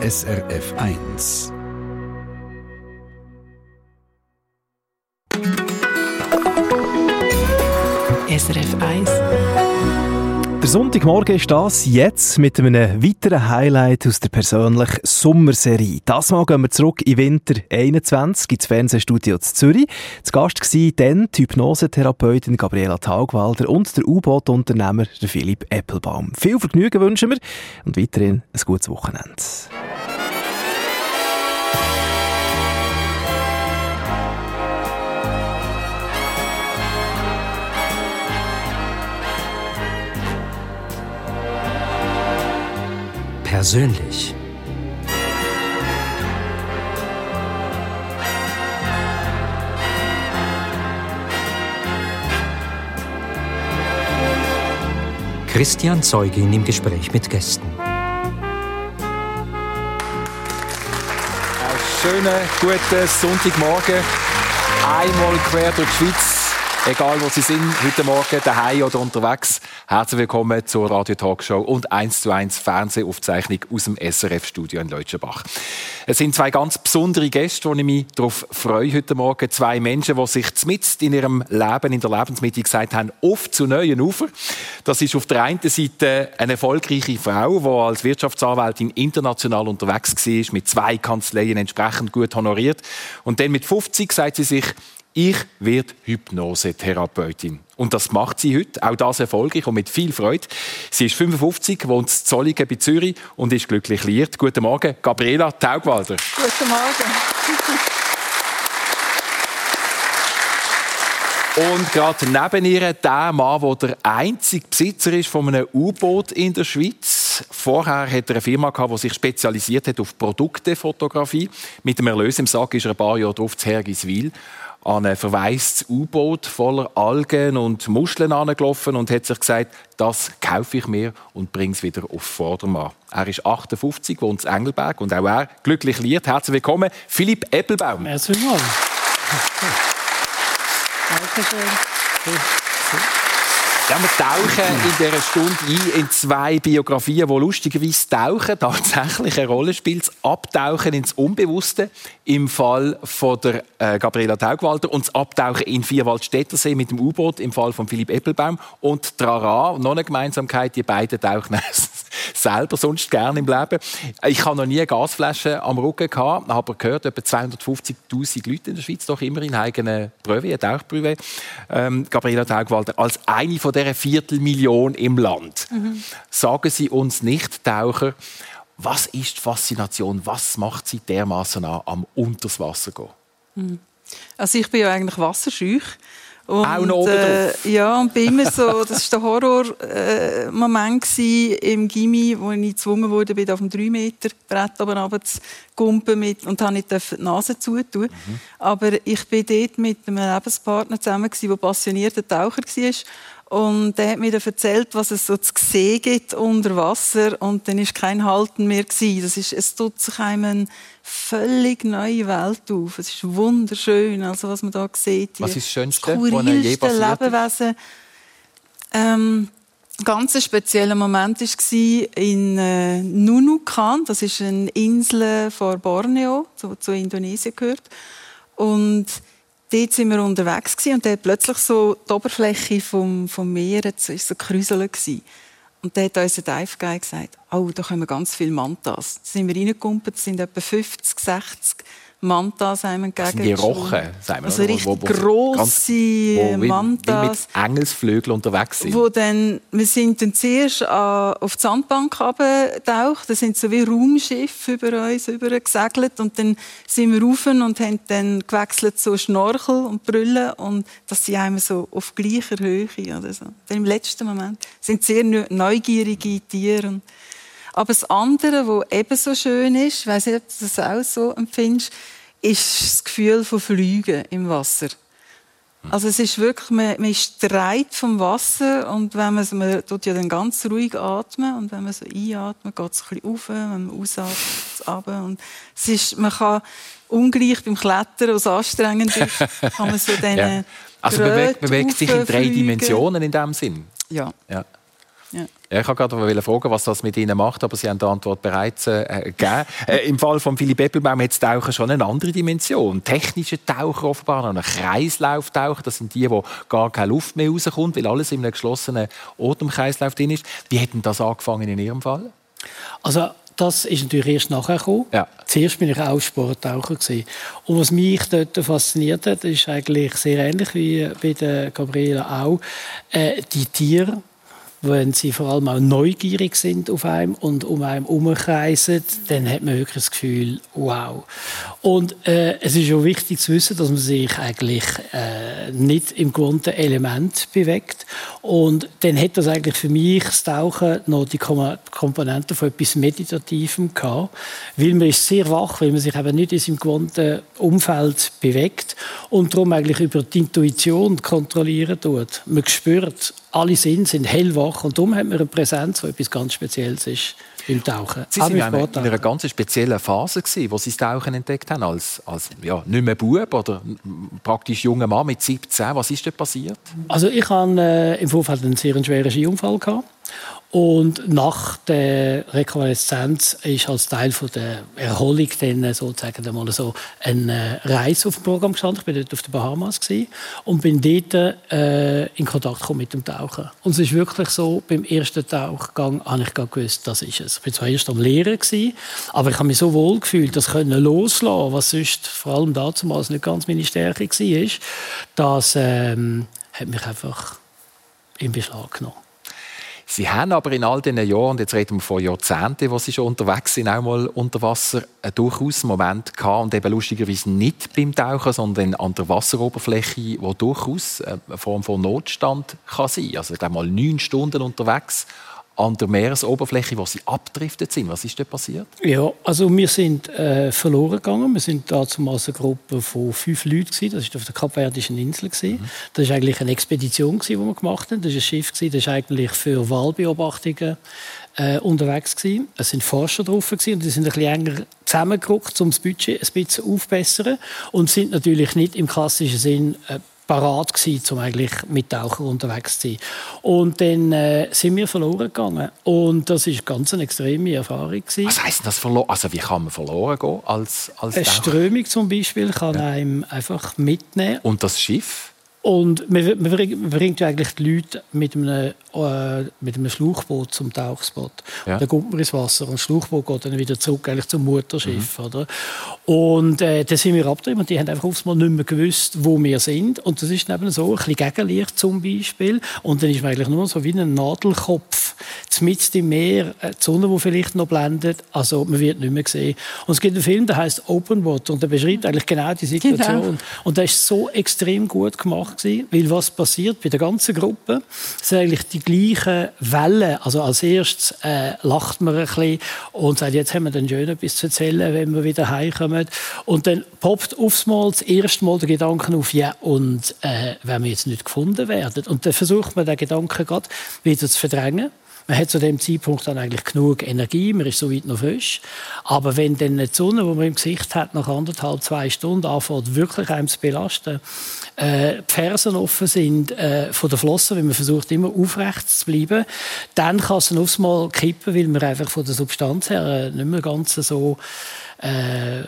SRF 1. SRF 1. Der Sonntagmorgen ist das jetzt mit einem weiteren Highlight aus der persönlichen Sommerserie. Das Mal gehen wir zurück in Winter 21 ins Fernsehstudio zu Zürich. Zu Gast war dann die Hypnosetherapeutin Gabriela Taugwalder und der U-Boot-Unternehmer Philipp Eppelbaum. Viel Vergnügen wünschen wir und weiterhin ein gutes Wochenende. Persönlich. Christian Zeugin im Gespräch mit Gästen. Schönen guten Sonntagmorgen. Einmal quer durch die Schweiz. Egal wo Sie sind, heute Morgen daheim oder unterwegs. Herzlich willkommen zur Radio Talkshow und 1 zu 1 Fernsehaufzeichnung aus dem SRF-Studio in Leutschenbach. Es sind zwei ganz besondere Gäste, die ich mich darauf freue heute Morgen. Zwei Menschen, die sich mitten in ihrem Leben, in der Lebensmitte gesagt haben, oft zu neuen Ufer. Das ist auf der einen Seite eine erfolgreiche Frau, die als Wirtschaftsanwältin international unterwegs war, mit zwei Kanzleien entsprechend gut honoriert. Und dann mit 50 sagt sie sich, ich werde Hypnosetherapeutin. Und das macht sie heute, auch das erfolgreich und mit viel Freude. Sie ist 55, wohnt in Zolligen bei Zürich und ist glücklich liiert. Guten Morgen, Gabriela Taugwalder. Guten Morgen. Und gerade neben ihr der Mann, der der einzige Besitzer ist von einem U-Boot in der Schweiz. Vorher hat er eine Firma gehabt, die sich spezialisiert hat auf Produktefotografie. Mit dem Erlös im Sack ist er ein paar Jahre drauf zu Hergiswil an ein verwaistes U-Boot voller Algen und Muscheln angelaufen und hat sich gesagt, das kaufe ich mir und bringe es wieder auf Vordermann. Er ist 58, wohnt in Engelberg und auch er glücklich liert. Herzlich willkommen, Philipp Eppelbaum. Herzlich willkommen. Dankeschön. Ja, wir tauchen in dieser Stunde ein in zwei Biografien, die lustigerweise tauchen, tatsächlich eine Rolle spielt. Das Abtauchen ins Unbewusste im Fall von der äh, Gabriela Taugwalder und das Abtauchen in Vierwaldstättersee mit dem U-Boot im Fall von Philipp Eppelbaum und Trara, noch eine Gemeinsamkeit, die beiden tauchen selber sonst gerne im Leben. Ich habe noch nie eine Gasflasche am Rücken gehabt, aber gehört, etwa 250'000 Leute in der Schweiz doch immer in eigenen Prüfe, eine. Ähm, Gabriela Taugwalder als eine von dieser Viertelmillion im Land. Mhm. Sagen Sie uns nicht, Taucher, was ist die Faszination? Was macht Sie dermaßen an, am unters Wasser gehen? Mhm. Also ich bin ja eigentlich wasserscheu. Und, auch noch oben äh, Ja, und bei immer so, das war der Horror-Moment äh, im Gimmi, wo ich gezwungen wurde, bin auf dem 3 Meter Brett oben runter zu kumpen mit, und habe nicht die Nase zutun. Mhm. Aber ich bin dort mit einem Lebenspartner zusammen, der passionierter Taucher war. Und der hat mir dann erzählt, was es so zu sehen gibt unter Wasser. Und dann war kein Halten mehr. Gewesen. Das ist, es tut sich einem eine völlig neue Welt auf. Es ist wunderschön, also was man da sieht. Was ist das Schönste, was je passiert Lebewesen. Ähm, ein ganz spezieller Moment war in äh, Nunukan. Das ist eine Insel vor Borneo, die zu Indonesien gehört. Und dort sind wir unterwegs und da plötzlich so die Oberfläche vom, vom Meer ist so kräuseln Und da hat unser Dive Guy gesagt, oh, da kommen ganz viele Mantas. Da sind wir reingekumpelt, sind etwa 50, 60 Mantas einem entgegen. Die Rochen, sagen wir. Also richtig wo, wo, grosse Mantas. Wie mit Engelsflügeln unterwegs sind. Wo dann, wir sind dann zuerst auf die Sandbank abgetaucht. Da sind so wie Raumschiffe über uns gesegelt. Und dann sind wir rauf und haben dann gewechselt so Schnorchel und Brüllen. Und das sind einmal so auf gleicher Höhe. Oder so. Dann im letzten Moment sind sehr neugierige Tiere. Aber das andere, was ebenso schön ist, ich weiss nicht, ob du das auch so empfindest, ist das Gefühl von Fliegen im Wasser. Also es ist wirklich, man, man ist streit vom Wasser und wenn man, man tut ja dann ganz ruhig atmen und wenn man so einatmet, geht es ein bisschen auf, wenn man ausatmet, runter. Und es ist, man kann ungleich beim Klettern, was anstrengend ist, kann man so dann ja. Also man bewegt, bewegt sich in drei Dimensionen in dem Sinn? Ja. ja. Ja. Ich wollte gerade fragen, was das mit Ihnen macht, aber Sie haben die Antwort bereits äh, gegeben. Äh, Im Fall von Philipp Eppelbaum hat das Tauchen schon eine andere Dimension. Technische Taucher offenbar, noch ein Kreislauftaucher, das sind die, wo gar keine Luft mehr rauskommt, weil alles in einem geschlossenen Atemkreislauf drin ist. Wie hat denn das angefangen in Ihrem Fall? Also das ist natürlich erst nachher gekommen. Ja. Zuerst bin ich auch Sporttaucher gewesen. Und was mich dort fasziniert hat, ist eigentlich sehr ähnlich wie bei der Gabriela auch, äh, die Tiere wenn sie vor allem auch neugierig sind auf einem und um einem herumkreisen, dann hat man wirklich das Gefühl, wow. Und äh, es ist auch wichtig zu wissen, dass man sich eigentlich äh, nicht im gewohnten Element bewegt. Und dann hat das eigentlich für mich das Tauchen noch die Komponente von etwas Meditativem gehabt, weil man ist sehr wach, weil man sich eben nicht in seinem gewohnten Umfeld bewegt und darum eigentlich über die Intuition kontrollieren tut. Man spürt, alle Sinne sind hellwach und darum hat man eine Präsenz, die etwas ganz Spezielles ist im Tauchen. Sie waren in, einer, in einer ganz speziellen Phase, gewesen, wo Sie das Tauchen entdeckt haben, als, als ja, nicht mehr Bub oder praktisch junger Mann mit 17. Was ist denn passiert? Also ich hatte äh, im Vorfeld einen sehr schweren Skiunfall. Gehabt. Und nach der Rekonvaleszenz ist als Teil von der Erholung dann sozusagen einmal so eine Reise auf dem Programm gestanden. Ich war dort auf den Bahamas und bin dort äh, in Kontakt gekommen mit dem Tauchen. Und es ist wirklich so, beim ersten Tauchgang habe ich gewusst, das ist es. Ich war zwar erst am Lehren, aber ich habe mich so wohl gefühlt, das können loslassen, was sonst vor allem damals nicht ganz meine Stärke war, das ähm, hat mich einfach in Beschlag genommen. Sie haben aber in all diesen Jahren, und jetzt reden wir von Jahrzehnten, wo Sie schon unterwegs sind, auch mal unter Wasser, einen durchaus Moment gehabt, und eben lustigerweise nicht beim Tauchen, sondern an der Wasseroberfläche, wo durchaus eine Form von Notstand kann sein. Also ich glaube mal neun Stunden unterwegs an der Meeresoberfläche, wo sie abdriftet sind. Was ist da passiert? Ja, also wir sind äh, verloren gegangen. Wir sind damals eine Gruppe von fünf Leuten gewesen. Das war auf der Kapverdischen Insel gewesen. Mhm. Das war eigentlich eine Expedition gewesen, die wir gemacht haben. Das war ein Schiff gewesen, das ist eigentlich für Wahlbeobachtungen äh, unterwegs gewesen. Es sind Forscher drauf gewesen, und die sind ein bisschen enger zusammengerückt, um das Budget ein bisschen aufzubessern und sind natürlich nicht im klassischen Sinn äh, parat gewesen, um eigentlich mit Tauchern unterwegs zu sein. Und dann äh, sind wir verloren gegangen. Und das ist ganz eine extreme Erfahrung gewesen. Was heisst das verloren? Also wie kann man verloren gehen als, als Eine Strömung zum Beispiel kann ja. einem einfach mitnehmen. Und das Schiff? Und man, man bringt eigentlich die Leute mit einem, äh, mit einem Schlauchboot zum Tauchspot. Ja. Dann kommt man ins Wasser und das Schlauchboot geht dann wieder zurück eigentlich zum Mutterschiff. Mhm. Oder? Und äh, dann sind wir abgetrieben und die haben einfach aufs Mal nicht mehr gewusst, wo wir sind. Und das ist eben so, ein bisschen Gegenlicht zum Beispiel. Und dann ist man eigentlich nur so wie ein Nadelkopf mitten im Meer, äh, die Sonne, die vielleicht noch blendet. Also man wird nicht mehr gesehen. Und es gibt einen Film, der heißt Open Water und der beschreibt eigentlich genau die Situation. Genau. Und der ist so extrem gut gemacht gewesen, weil was passiert bei der ganzen Gruppe, sind eigentlich die gleichen Wellen. Also als erstes äh, lacht man ein bisschen und sagt, jetzt haben wir dann schön etwas zu erzählen, wenn wir wieder heimkommen. Und dann poppt aufs Mal das erste Mal der Gedanke auf, ja, und äh, wenn wir jetzt nicht gefunden werden. Und dann versucht man den Gedanken gerade wieder zu verdrängen. Man hat zu dem Zeitpunkt dann eigentlich genug Energie, man ist so weit noch frisch. Aber wenn dann die Sonne, die man im Gesicht hat, nach anderthalb, zwei Stunden anfängt, wirklich einem zu belasten, äh, Fersen offen sind äh, von der Flosse, wenn man versucht, immer aufrecht zu bleiben, dann kann es aufs Mal kippen, weil man einfach von der Substanz her äh, nicht mehr ganz so äh,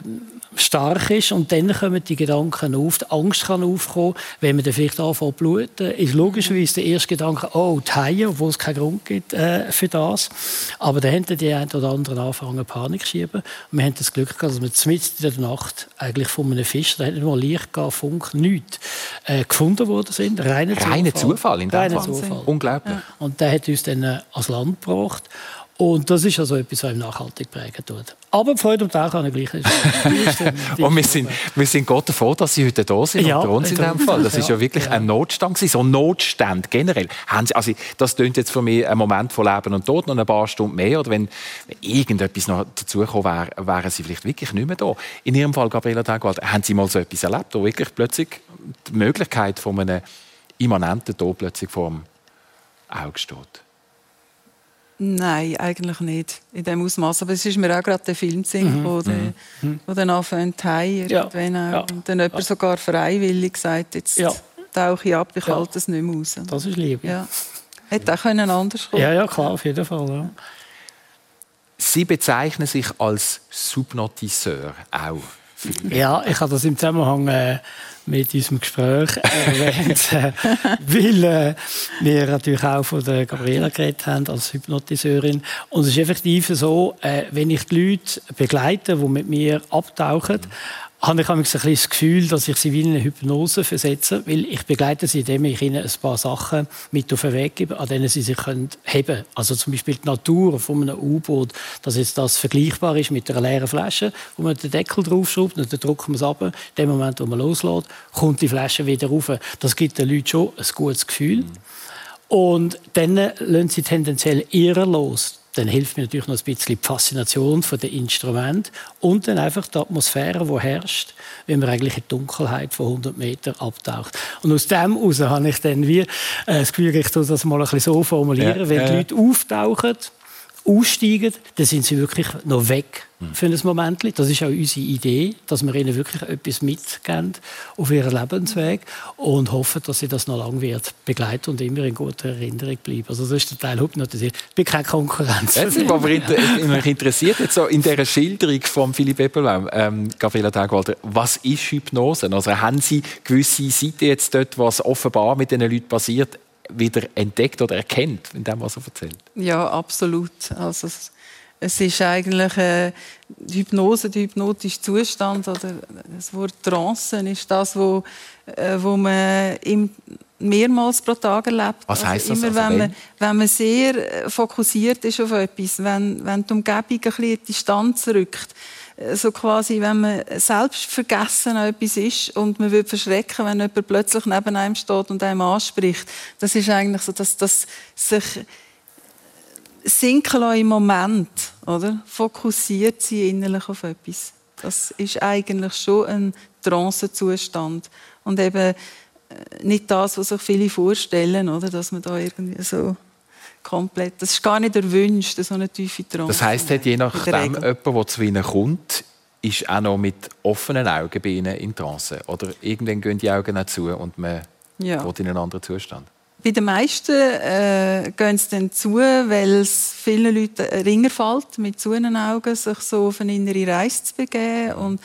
stark ist und dann kommen die Gedanken auf, die Angst kann aufkommen, wenn man dann vielleicht anfängt zu bluten, ist logischerweise der erste Gedanke, oh, die Haie, obwohl es keinen Grund gibt äh, für das. Aber dann haben die einen oder anderen angefangen Panik zu schieben. Und wir haben das Glück gehabt, dass wir mitten in der Nacht eigentlich von einem Fisch, da hat nicht mal Licht gehabt, Funk, nichts, äh, gefunden worden sind. Reiner Zufall. Reiner Zufall in dem Reiner Zufall. Unglaublich. Ja. Und der hat uns dann äh, ans Land gebracht. Und das ist also etwas, was ihm nachhaltig prägen tut. Aber die Freude am Tag kann gleich ist. und wir sind, wir sind Gott davor, dass Sie heute da sind ja, und uns in Fall. Das ist ja wirklich ja. ein Notstand so Notstand generell. Also das klingt jetzt für mich ein Moment von Leben und Tod, noch ein paar Stunden mehr. Oder wenn irgendetwas noch dazugekommen wäre, wären Sie vielleicht wirklich nicht mehr da. In Ihrem Fall, Gabriela Dagwald, haben Sie mal so etwas erlebt, wo wirklich plötzlich die Möglichkeit von einem immanenten Tod plötzlich vor dem Auge steht? Nein, eigentlich nicht in dem Ausmaß. Aber es ist mir auch gerade der Film gesehen, mhm. wo, der, mhm. wo dann anfängt ja. ja. und dann jemand ja. sogar freiwillig sagt, jetzt ja. tauche ich ab, ich ja. halte es nicht mehr raus. Das ist Liebe. Ja. Hätte auch können anders kommen. Ja, ja, klar, auf jeden Fall. Ja. Sie bezeichnen sich als Subnotiseur auch. Ja, ich habe das im Zusammenhang äh, mit unserem Gespräch erwähnt, äh, weil äh, wir natürlich auch von der Gabriela geredet haben als Hypnotiseurin. Und es ist effektiv so, äh, wenn ich die Leute begleite, die mit mir abtauchen, habe ich ein bisschen das Gefühl, dass ich sie wie in eine Hypnose versetze, weil ich begleite sie, indem ich ihnen ein paar Sachen mit auf den Weg gebe, an denen sie sich können heben Also zum Beispiel die Natur von einem U-Boot, dass jetzt das vergleichbar ist mit einer leeren Flasche, wo man den Deckel draufschraubt und dann drückt man es ab. In dem Moment, wo man loslässt, kommt die Flasche wieder rauf. Das gibt den Leuten schon ein gutes Gefühl. Mhm. Und dann lassen sie tendenziell eher los dann hilft mir natürlich noch ein bisschen die Faszination von den Instrumenten und dann einfach die Atmosphäre, die herrscht, wenn man eigentlich in die Dunkelheit von 100 Metern abtaucht. Und aus dem heraus habe ich dann wie äh, das Gefühl, ich das mal ein bisschen so formulieren, ja, wenn die Leute auftauchen, aussteigen, dann sind sie wirklich noch weg für ein Moment. Das ist auch unsere Idee, dass wir ihnen wirklich etwas mitgeben auf ihren Lebensweg und hoffen, dass sie das noch lange wird begleiten und immer in guter Erinnerung bleiben. Also das ist der Teil Hypnotisierung. Ich bin keine Konkurrenz. Jetzt sind aber mich interessiert jetzt so in dieser Schilderung von Philipp Eppelbaum, ähm, Gabriela Tagwalder, was ist Hypnose? Also haben Sie gewisse Seiten jetzt dort, was offenbar mit diesen Leuten passiert, wieder entdeckt oder erkennt, in dem, was er erzählt? Ja, absolut. Also es ist eigentlich äh, die Hypnose, der hypnotische Zustand oder das Wort Trance ist das, wo, äh, wo man im, mehrmals pro Tag erlebt. Was also das? Immer, also wenn, man, wenn man sehr äh, fokussiert ist auf etwas, wenn, wenn die Umgebung ein bisschen in die Distanz rückt, so quasi, wenn man selbst vergessen an etwas ist und man wird verschrecken, wenn jemand plötzlich neben einem steht und einem anspricht. Das ist eigentlich so, dass das sich sinken im Moment, oder? Fokussiert sie innerlich auf etwas. Das ist eigentlich schon ein Trancezustand und eben äh, nicht das, was sich viele vorstellen, oder? Dass man da irgendwie so komplett. Das ist gar nicht erwünscht, so eine tiefe Trance. Das heisst, je nachdem, jemand, der zu ihnen kommt, ist auch noch mit offenen Augen bei ihnen in Trance. Oder irgendwann gehen die Augen auch zu und man ja. in einen anderen Zustand. Bei den meisten äh, gehen sie dann zu, weil es vielen Leuten ringer fällt, mit zu Augen sich so auf eine innere Reise zu begeben und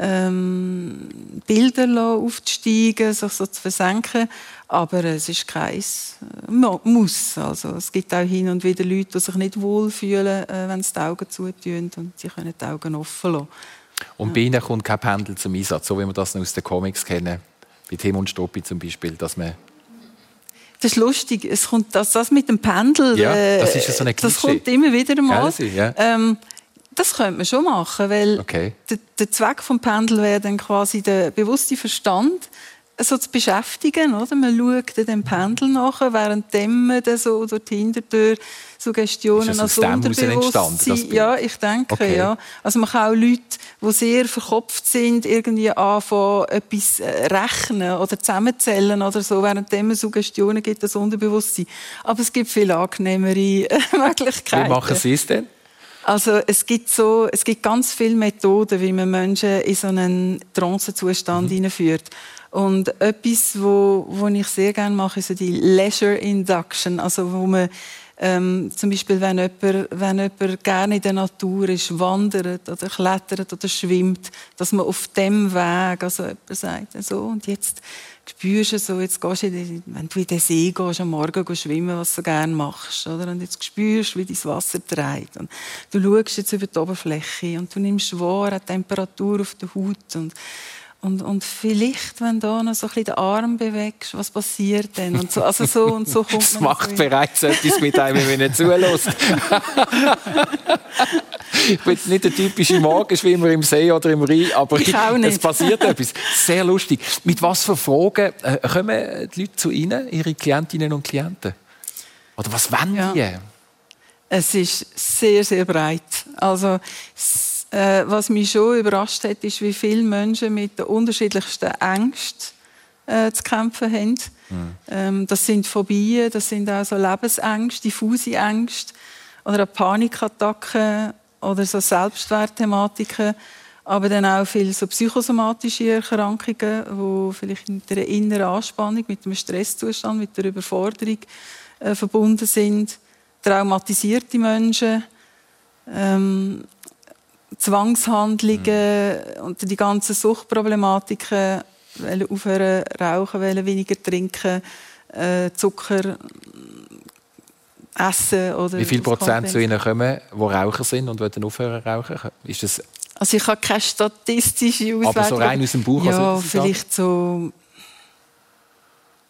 ähm, Bilder aufzusteigen, sich so zu versenken. Aber es ist kein äh, Muss. Also, es gibt auch hin und wieder Leute, die sich nicht wohlfühlen, äh, wenn sie die Augen zutun und sie können die Augen offen lassen. Und ja. bei Ihnen kommt kein Pendel zum Einsatz, so wie wir das aus den Comics kennen, bei Tim und Stoppi zum Beispiel, dass man das ist lustig. Es kommt das, das mit dem Pendel. Ja, das ist so eine Das kommt immer wieder mal. Ja. ähm, das könnte man schon machen, weil okay. der, der Zweck vom Pendel wäre dann quasi der bewusste Verstand so zu beschäftigen. Oder? Man schaut dem Pendel nach, während man dann so durch die Hintertür Suggestionen als Unterbewusstsein. Ja, ich denke, okay. ja. Also man kann auch Leute, die sehr verkopft sind, irgendwie anfangen, etwas äh, rechnen oder zusammenzählen oder so, während man Suggestionen gibt, das Unterbewusstsein. Aber es gibt viel angenehmere Möglichkeiten. Wie machen Sie es denn? Also es gibt, so, es gibt ganz viele Methoden, wie man Menschen in so einen Trancezustand mhm. hineinführt. Und etwas, wo, wo ich sehr gerne mache, ist so die Leisure Induction, also wo man ähm, zum Beispiel, wenn jemand, wenn jemand gerne in der Natur ist, wandert oder klettert oder schwimmt, dass man auf dem Weg, also jemand sagt, so, und jetzt spürst du so, jetzt gehst du, wenn du in den See gehst, am Morgen schwimmen, was du gerne machst, oder? Und jetzt spürst du, wie dein Wasser dreht. Und du schaust jetzt über die Oberfläche und du nimmst wahr, die Temperatur auf der Haut und und, und vielleicht, wenn du noch so ein bisschen den Arm bewegst, was passiert denn? Und so, also so und so kommt Es macht bereits etwas mit einem, wenn man zulässt. ich bin nicht der typische Morgenschwimmer im See oder im Rhein, aber es passiert etwas. Sehr lustig. Mit was für Fragen äh, kommen die Leute zu Ihnen, Ihre Klientinnen und Klienten? Oder was wollen ja. die? Es ist sehr, sehr breit. Also äh, was mich schon überrascht hat, ist, wie viele Menschen mit den unterschiedlichsten Ängsten äh, zu kämpfen haben. Mhm. Ähm, das sind Phobien, das sind auch so Lebensängste, diffuse Ängste oder Panikattacken oder so Selbstwertthematiken, aber dann auch viele so psychosomatische Erkrankungen, wo vielleicht mit der inneren Anspannung, mit dem Stresszustand, mit der Überforderung äh, verbunden sind, traumatisierte Menschen, ähm, Zwangshandlungen mhm. und die ganzen Suchtproblematiken, wollen aufhören rauchen, wollen weniger trinken, äh, Zucker essen oder Wie viel Prozent zu Ihnen kommen, die Raucher sind und wollen aufhören rauchen? Ist das also ich habe keine statistische Auswertung. Aber so rein aus dem Buch? Ja, vielleicht so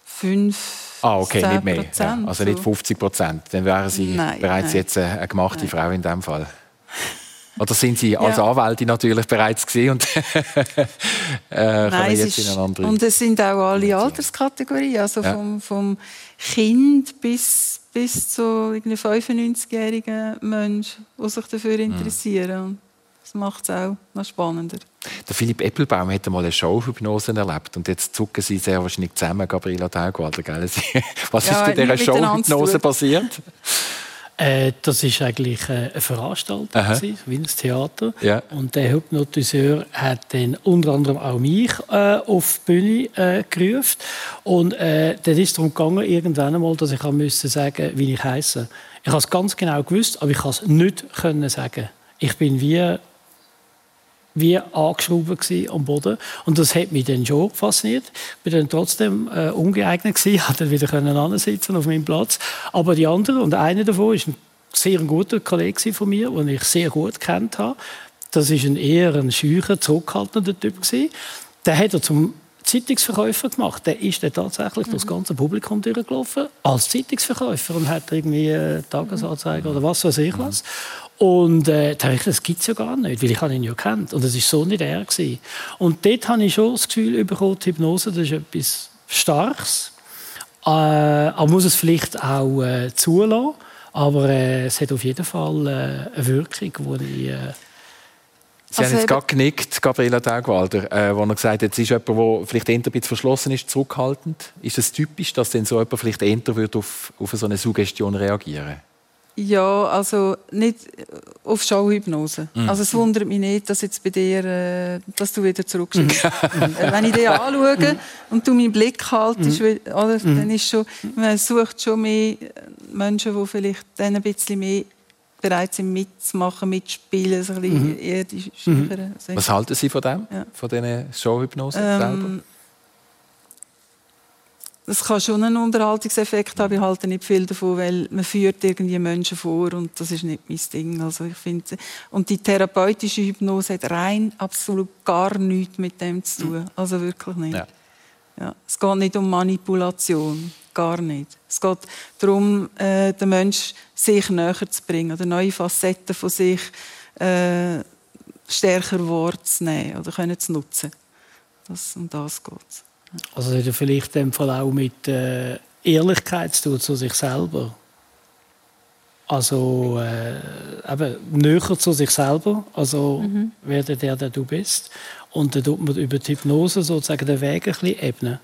fünf Ah, okay, nicht mehr. Ja, also nicht 50 Prozent. Dann wären Sie nein, bereits nein. jetzt eine gemachte nein. Frau in dem Fall. Oder sind Sie als ja. Anwältin natürlich bereits gesehen und äh, Nein, jetzt ist, in eine andere Und es sind auch alle Alterskategorien, also ja. vom, vom Kind bis, bis zu 95-jährigen Menschen, die sich dafür mhm. interessieren. Mhm. Das macht es auch noch spannender. Der Philipp Eppelbaum hat einmal eine Showhypnose erlebt und jetzt zucken sie sehr wahrscheinlich zusammen, Gabriela Taugwalder. Was ja, ist in dieser Showhypnose passiert? Äh, das war eigentlich äh, eine Veranstaltung, gewesen, wie ein Theater. Ja. Und der Hypnotiseur hat dann unter anderem auch mich äh, auf die Bühne äh, gerufen. Und äh, dann ist es darum gegangen, irgendwann einmal, dass ich musste sagen, wie ich heiße. Ich habe es ganz genau gewusst, aber ich konnte es nicht können sagen. Ich bin wie wie angeschraubt am Boden. Und das hat mich dann schon fasziniert. Ich war dann trotzdem äh, ungeeignet gewesen, hatte wieder können sitzen auf meinem Platz. Aber die anderen, und einer davon ist ein sehr guter Kollege von mir, den ich sehr gut kennt habe. Das ist ein eher ein schücher, zurückhaltender Typ gewesen. Der hat er zum Zeitungsverkäufer gemacht. Der ist dann tatsächlich mhm. das ganze Publikum durchgelaufen als Zeitungsverkäufer und hat irgendwie eine Tagesanzeige oder was weiß ich was. Und äh, da ich, das gibt es ja gar nicht, weil ich ihn ja kennt und das ist so nicht er gewesen. Und dort habe ich schon das Gefühl bekommen, die Hypnose, das ist etwas Starkes. Äh, aber muss es vielleicht auch äh, zulassen. Aber äh, es hat auf jeden Fall äh, eine Wirkung, die ich... Äh, Sie also haben jetzt gerade genickt, Gabriela Taugwalder, äh, wo er gesagt hat, jetzt ist jemand, der vielleicht eher ein bisschen verschlossen ist, zurückhaltend. Ist es typisch, dass denn so jemand vielleicht eher auf, auf so eine Suggestion reagieren würde? Ja, also nicht auf Showhypnose. Mhm. Also es wundert mich nicht, dass jetzt bei dir, äh, dass du wieder zurückschickst. Mhm. Wenn ich dich anschaue und du meinen Blick haltest, mhm. oder, dann ist schon, man sucht schon mehr Menschen, die vielleicht dann ein bisschen mehr bereit sind mitzumachen, mitzuspielen, so ein bisschen mhm. eher die mhm. Was halten Sie von dem, ja. von diesen Showhypnosen ähm, selber? Das kann schon einen Unterhaltungseffekt haben. Ich halte nicht viel davon, weil man führt irgendwie Menschen vor und das ist nicht mein Ding. Also ich finde, und die therapeutische Hypnose hat rein absolut gar nichts mit dem zu tun. Also wirklich nicht. Ja. Ja. Es geht nicht um Manipulation, gar nicht. Es geht darum, äh, den Menschen sich näher zu bringen oder neue Facetten von sich äh, stärker wahrzunehmen oder können zu nutzen. Das, um das geht es. Also hat er vielleicht in dem Fall auch mit äh, Ehrlichkeit zu tun, zu sich selber. Also äh, eben näher zu sich selber, also mhm. wer der, der du bist. Und dann tut man über die Hypnose sozusagen den Weg ein bisschen ebnen.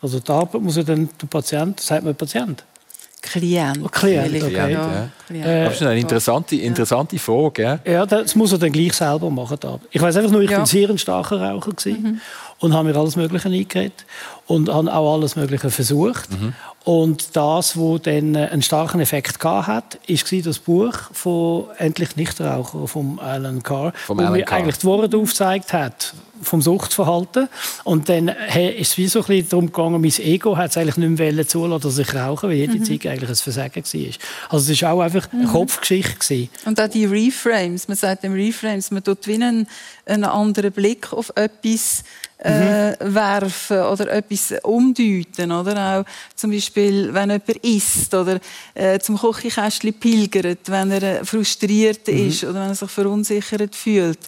Also die Arbeit muss ja dann der Patient, sagt man Patient? Klient. Oh, Klient, okay. Klient, ja. Äh, das ist eine interessante, interessante Frage. Ja, das muss er dann gleich selber machen. Ich weiß einfach nur, ich ja. war sehr ein starker Raucher. Mhm und habe mir alles Mögliche eingeredet und habe auch alles Mögliche versucht. Mhm. Und das, was dann einen starken Effekt hat, war das Buch von «Endlich Nichtraucher» von Alan Carr, vom wo mir eigentlich die Worte aufgezeigt hat vom Suchtverhalten. Und dann ist es wie so ein bisschen darum gegangen, mein Ego hat es eigentlich nicht mehr zulassen, dass ich rauche, weil jede mhm. Zeit eigentlich ein Versagen war. Also es war auch einfach eine mhm. Kopfgeschichte. Gewesen. Und auch die Reframes, man sagt dem Reframes, man tut wie einen, einen anderen Blick auf etwas äh, mhm. werfen oder etwas umdeuten. Oder? Auch zum Beispiel, wenn jemand isst oder äh, zum Kochkästchen pilgert, wenn er frustriert mhm. ist oder wenn er sich verunsichert fühlt.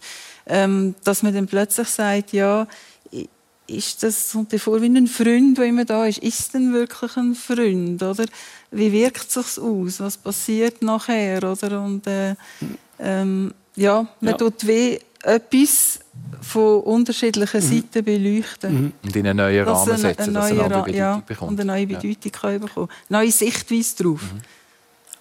Ähm, dass man dann plötzlich sagt, ja, ist das kommt dir vor wie ein Freund, der immer da ist. Ist es denn wirklich ein Freund? Oder? Wie wirkt es sich aus? Was passiert nachher? Oder? Und, äh, ähm, ja, man ja. tut wie etwas von unterschiedlichen mhm. Seiten beleuchten. Mhm. Und in einen neuen Rahmen setzen, eine, eine dass eine neue Bedeutung ja, bekommt. Und eine neue Bedeutung ja. bekommen. Neue Sichtweise darauf. Mhm.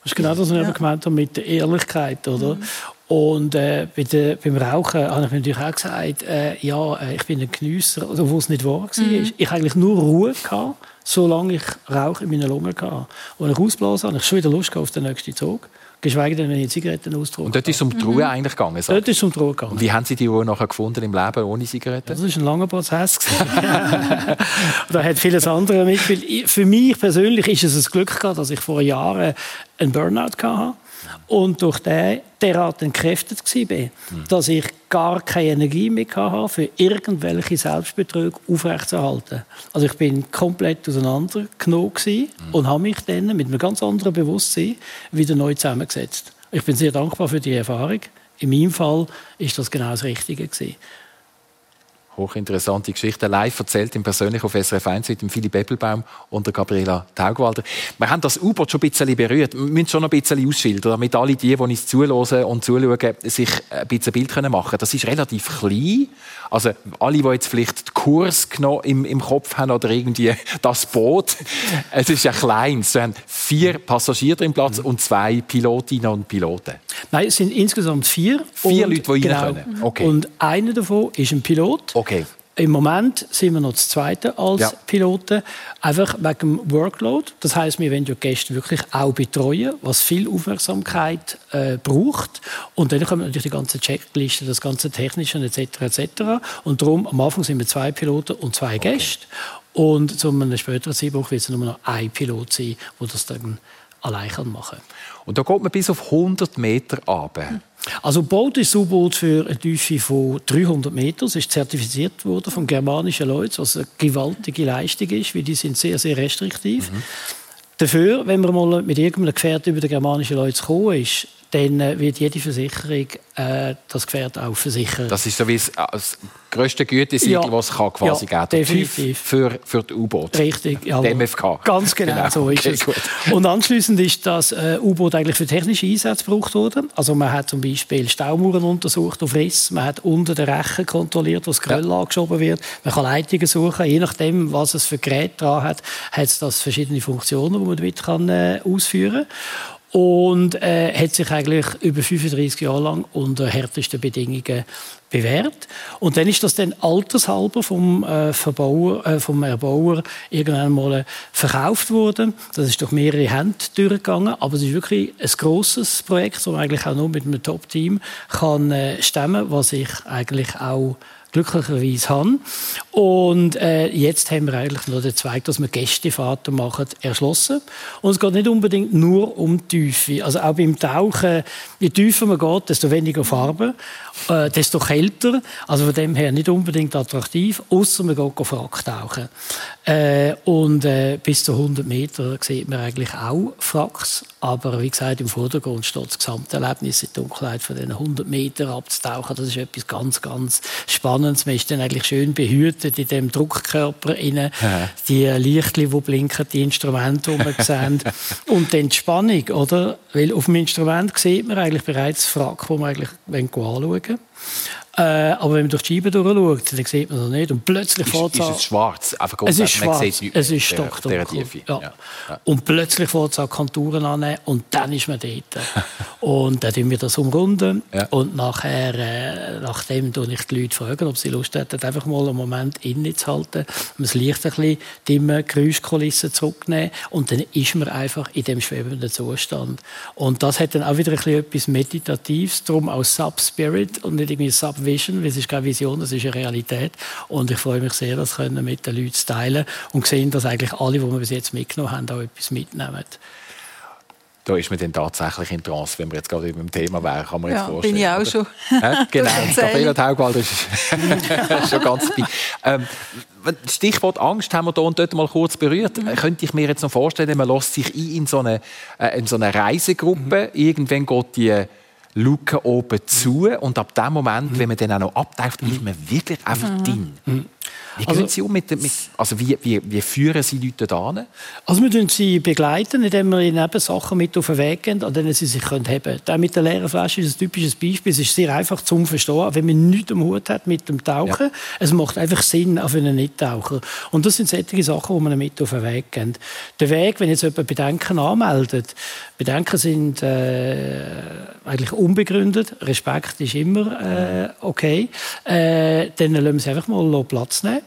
Das ist genau das, was ich ja. gemeint habe mit der Ehrlichkeit, oder? Mhm. Und äh, bei der, beim Rauchen habe ich natürlich auch gesagt, äh, ja, äh, ich bin ein Geniesser, obwohl es nicht wahr war. Mhm. Ich eigentlich nur Ruhe gehabt, solange ich Rauch in meinen Lungen hatte. Und ich ausblasen habe, ich schon wieder Lust auf den nächsten Zug. Geschweige denn, wenn ich Zigaretten ausdrucke. Und dort ist es um die Ruhe mhm. eigentlich gegangen? Dort ist es um die Ruhe gegangen. Und wie haben Sie die Ruhe nachher gefunden im Leben ohne Zigaretten? Das war ein langer Prozess. da hat vieles andere mitgespielt. Für mich persönlich ist es ein Glück gehabt, dass ich vor Jahren einen Burnout hatte und durch den derart entkräftet war, mhm. dass ich gar keine Energie mehr hatte, für irgendwelche Selbstbetrüge aufrechtzuerhalten. Also ich bin komplett auseinandergenommen mhm. und habe mich dann mit einem ganz anderen Bewusstsein wieder neu zusammengesetzt. Ich bin sehr dankbar für die Erfahrung. In meinem Fall ist das genau das Richtige gewesen hochinteressante Geschichte, live erzählt im persönlich auf SRF 1 mit dem Philipp Eppelbaum und der Gabriela Taugwalder. Wir haben das U-Boot schon ein bisschen berührt. Wir müssen schon ein bisschen ausschildern, damit alle die, die uns zuhören und zuschauen, sich ein bisschen ein Bild machen können. Das ist relativ klein. Also alle, die jetzt vielleicht den Kurs im, im Kopf haben oder irgendwie das Boot, es ist ja klein. Es haben vier Passagiere drin Platz und zwei Pilotinnen und Piloten. Nein, es sind insgesamt vier. Vier Leute, die genau. rein können. Okay. Und einer davon ist ein Pilot. Okay. Im Moment sind wir noch das Zweite als ja. Piloten, einfach wegen dem Workload. Das heißt, wir wollen die Gäste wirklich auch betreuen, was viel Aufmerksamkeit äh, braucht. Und dann kommen natürlich die ganze Checkliste, das ganze Technische etc. etc. Und darum, am Anfang sind wir zwei Piloten und zwei okay. Gäste. Und zu einem späteren Zeitpunkt wird es nur noch ein Pilot sein, der das dann allein machen kann. Und da geht man bis auf 100 Meter runter. Also Boot ist U-Boot für eine Tiefe von 300 Metern. Es ist zertifiziert worden von germanischen Leuten, was eine gewaltige Leistung ist, weil die sind sehr, sehr restriktiv. Mhm. Dafür, wenn man mal mit irgendeinem Gefährt über den germanischen Leute kommen ist, dann äh, wird jede Versicherung äh, das Gefährt auch versichern. Das ist so wie das, das grösste Gütesiegel, ja. was es kann quasi ja, geben definitiv. für, für die U-Boot. Richtig, ja. MFK. Ganz genau, genau. so ist okay, es. Gut. Und anschließend ist das äh, U-Boot eigentlich für technische Einsätze gebraucht worden. Also man hat zum Beispiel Staumuhren untersucht auf Riss, man hat unter den Rechen kontrolliert, wo das Gröll ja. angeschoben wird. Man kann Leitungen suchen, je nachdem, was es für Geräte dran hat, hat es das verschiedene Funktionen, die man damit kann, äh, ausführen kann und äh, hat sich eigentlich über 35 Jahre lang unter härtesten Bedingungen bewährt. Und dann ist das dann altershalber vom, äh, Verbauer, äh, vom Erbauer irgendwann mal verkauft worden. Das ist durch mehrere Hände durchgegangen, aber es ist wirklich ein grosses Projekt, das man eigentlich auch nur mit einem Top-Team kann äh, stemmen, was ich eigentlich auch glücklicherweise habe. Und äh, jetzt haben wir eigentlich noch den Zweig, dass wir Gästefahrten machen, erschlossen. Und es geht nicht unbedingt nur um die Tiefe. Also auch beim Tauchen, je tiefer man geht, desto weniger Farbe, äh, desto kälter. Also von dem her nicht unbedingt attraktiv, außer man geht Fracktauchen. Äh, und äh, bis zu 100 Meter sieht man eigentlich auch Fracks. Aber wie gesagt, im Vordergrund steht das Gesamterlebnis in der Dunkelheit von den 100 Metern abzutauchen. Das ist etwas ganz, ganz Spannendes. Man ist dann eigentlich schön behütet in dem Druckkörper. Ja. Die Lichtli, die blinken, die Instrumente, die man sieht. Und dann die Spannung, oder? Weil auf dem Instrument sieht man eigentlich bereits das Frack, das man eigentlich anschauen will. Äh, aber wenn man durch die Scheibe durchschaut, dann sieht man das nicht. Und plötzlich fährt es an... Ist es schwarz? Einfach es ist schwarz. es ist stockdunkel. Ja. Ja. Ja. Und plötzlich fährt es an Konturen an und dann ist man dort. und dann tun wir das umrunden. Und nachher, äh, nachdem tue ich die Leute fragen, ob sie Lust hätten, einfach mal einen Moment innezuhalten, das Licht ein bisschen dimmen, Geräuschkulissen zurücknehmen und dann ist man einfach in dem schwebenden Zustand. Und das hat dann auch wieder ein bisschen etwas Meditatives, darum auch Sub-Spirit und nicht irgendwie Sub Vision, weil es ist keine Vision, es ist eine Realität. Und ich freue mich sehr, das können mit den Leuten zu teilen und sehen, dass eigentlich alle, die wir bis jetzt mitgenommen haben, auch etwas mitnehmen. Da ist man dann tatsächlich in Trance, wenn wir jetzt gerade über dem Thema wären, kann man ja, jetzt vorstellen. bin ich auch schon. Ja, genau, Gabriela Taugwald ist schon ganz bei. Ähm, Stichwort Angst haben wir hier und dort mal kurz berührt. Mhm. Könnte ich mir jetzt noch vorstellen, man lässt sich ein in so eine, äh, in so eine Reisegruppe. Mhm. Irgendwann geht die Luke oben zu und ab dem Moment, mhm. wenn man dann auch noch abtaucht, ist man wirklich einfach mhm. drin. Wie also, Sie um mit, mit also wie, wie, wie führen Sie Leute da Also wir begleiten sie begleiten, indem wir ihnen eben Sachen mit auf den Weg geben, an denen sie sich können heben können. Mit der leeren Flasche ist ein typisches Beispiel. Es ist sehr einfach zum Verstehen, wenn man nichts am Hut hat mit dem Tauchen. Ja. Es macht einfach Sinn auch für einen Nicht-Taucher. Und das sind solche Sachen, die man mit auf den Weg geben. Der Weg, wenn jetzt jemand Bedenken anmeldet, Bedenken sind äh, eigentlich unbegründet. Respekt ist immer äh, okay. Äh, dann lassen wir sie einfach mal Platz nehmen.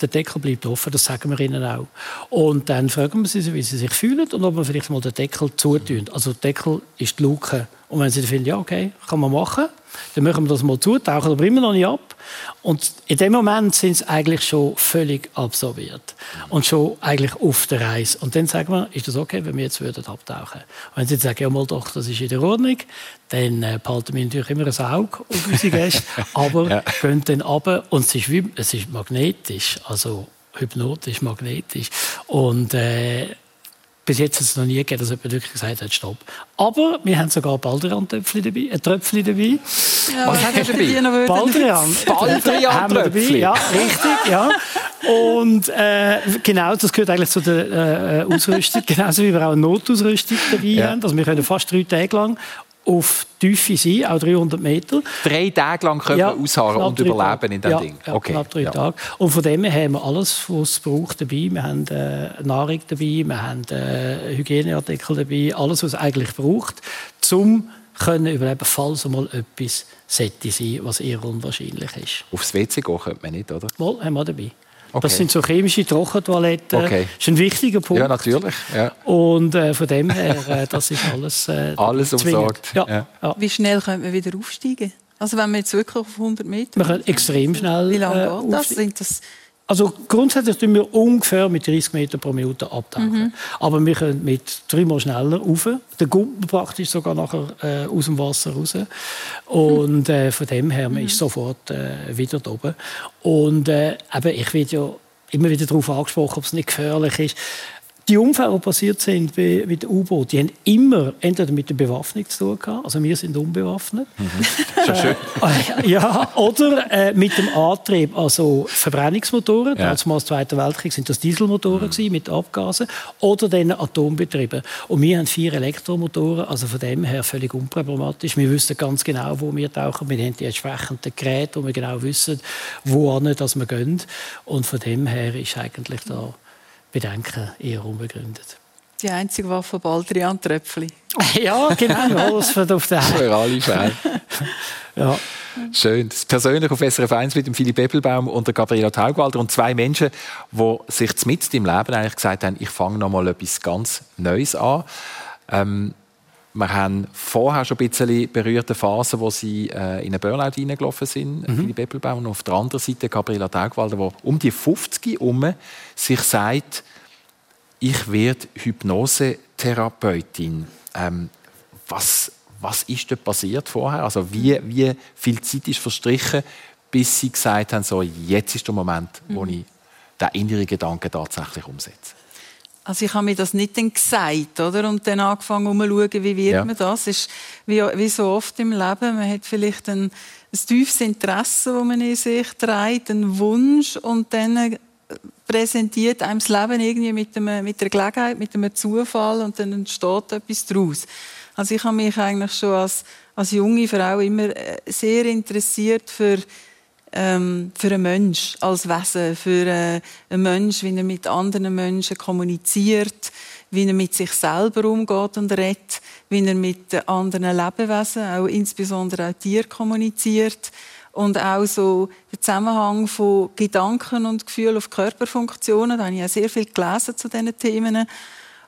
Der Deckel bleibt offen, das sagen wir ihnen auch. Und dann fragen wir sie, wie sie sich fühlen und ob wir vielleicht mal den Deckel zutun. Also der Deckel ist die Luke. Und wenn sie dann finden, ja, okay, kann man machen, dann machen wir das mal zu, tauchen aber immer noch nicht ab. Und in dem Moment sind sie eigentlich schon völlig absorbiert und schon eigentlich auf der Reise. Und dann sagen wir, ist das okay, wenn wir jetzt würden abtauchen? Und wenn sie jetzt sagen, ja mal doch, das ist in der Ordnung, dann äh, behalten wir natürlich immer ein Auge auf unsere Gäste, aber ja. gehen dann runter und es ist, wie, es ist magnetisch, also hypnotisch, magnetisch. Und äh, bis jetzt hat es noch nie gegeben, dass jemand wirklich gesagt hat, stopp. Aber wir haben sogar Baldrian-Tröpfchen dabei. Ein Tröpfchen dabei. Ja, Was hat er dabei? Baldrian. Baldrian-Tröpfchen? Ja, richtig, ja. Und äh, genau, das gehört eigentlich zu der äh, Ausrüstung. Genauso wie wir auch eine Notausrüstung dabei ja. haben. Also wir können fast drei Tage lang auf Tiefe sein, auch 300 Meter. Drei Tage lang können ja, wir ausharren und überleben Tage. in diesem ja, Ding? Ja, okay. knapp drei ja. Tage. Und von dem her haben wir alles, was es braucht, dabei. Wir haben äh, Nahrung dabei, wir haben äh, Hygieneartikel dabei, alles, was es eigentlich braucht, um können überleben, falls einmal etwas sollte sein, was eher unwahrscheinlich ist. Aufs WC gehen könnte man nicht, oder? Wohl, haben wir dabei. Okay. Das sind so chemische Trockentoiletten. Okay. Das ist ein wichtiger Punkt. Ja, natürlich. Ja. Und äh, von dem her, äh, das ist alles äh, Alles umsorgt. Ja. Ja. Wie schnell können wir wieder aufsteigen? Also wenn wir jetzt wirklich auf 100 Meter... Wir können extrem schnell Wie lange äh, geht das? Sind das also grundsätzlich tun wir ungefähr mit 30 Meter pro Minute abtauchen. Mhm. Aber wir können mit dreimal schneller rauf. Der kommt praktisch sogar nachher äh, aus dem Wasser raus. Und äh, von dem her, man mhm. ist sofort äh, wieder da oben. Und äh, eben, ich werde ja immer wieder darauf angesprochen, ob es nicht gefährlich ist. Die Unfälle, die passiert sind mit dem U-Boot, die haben immer entweder mit der Bewaffnung zu tun gehabt, also wir sind unbewaffnet. Mhm. schön. Äh, ja, oder äh, mit dem Antrieb, also Verbrennungsmotoren, ja. damals Zweiten Weltkrieg sind das Dieselmotoren mhm. gewesen, mit Abgasen, oder dann Atombetriebe. Und wir haben vier Elektromotoren, also von dem her völlig unproblematisch. Wir wissen ganz genau, wo wir tauchen. Wir haben die entsprechenden Geräte, wo wir genau wissen, wo dass wir gehen. Und von dem her ist eigentlich da Bedenken eher unbegründet. Die einzige Waffe Baldrian Tröpfli. ja, genau, alles für auf der Für alle Fälle. ja. Schön. Das persönlich auf SRF 1 mit dem Philipp Eppelbaum und der Gabriela Taugwalder und zwei Menschen, die sich mit im Leben eigentlich gesagt haben, ich fange noch mal etwas ganz Neues an. Ähm, wir haben vorher schon ein bisschen berührte Phasen, wo sie äh, in einen Burnout hineingelaufen sind, mhm. Philipp Eppelbaum, und auf der anderen Seite Gabriela Taugwalder, die um die 50 herum sich sagt, ich werde Hypnosetherapeutin. Ähm, was, was ist dort passiert vorher? Also wie, wie viel Zeit ist verstrichen, bis sie gesagt haben, so, jetzt ist der Moment, wo mhm. ich den inneren Gedanken tatsächlich umsetze? Also ich habe mir das nicht dann gesagt, oder? Und dann angefangen, um zu schauen, wie wird ja. man das. Ist wie, wie, so oft im Leben, man hat vielleicht ein, ein tiefes Interesse, das man in sich trägt, einen Wunsch und dann äh, präsentiert einem das Leben irgendwie mit, einem, mit einer Gelegenheit, mit einem Zufall und dann entsteht etwas daraus. Also ich habe mich eigentlich schon als, als junge Frau immer äh, sehr interessiert für ähm, für einen Mensch als Wesen, für äh, einen Mensch, wie er mit anderen Menschen kommuniziert, wie er mit sich selber umgeht und redet, wie er mit anderen Lebewesen, auch insbesondere auch Tieren kommuniziert und auch so der Zusammenhang von Gedanken und Gefühlen auf Körperfunktionen. Da habe ich ja sehr viel gelesen zu diesen Themen.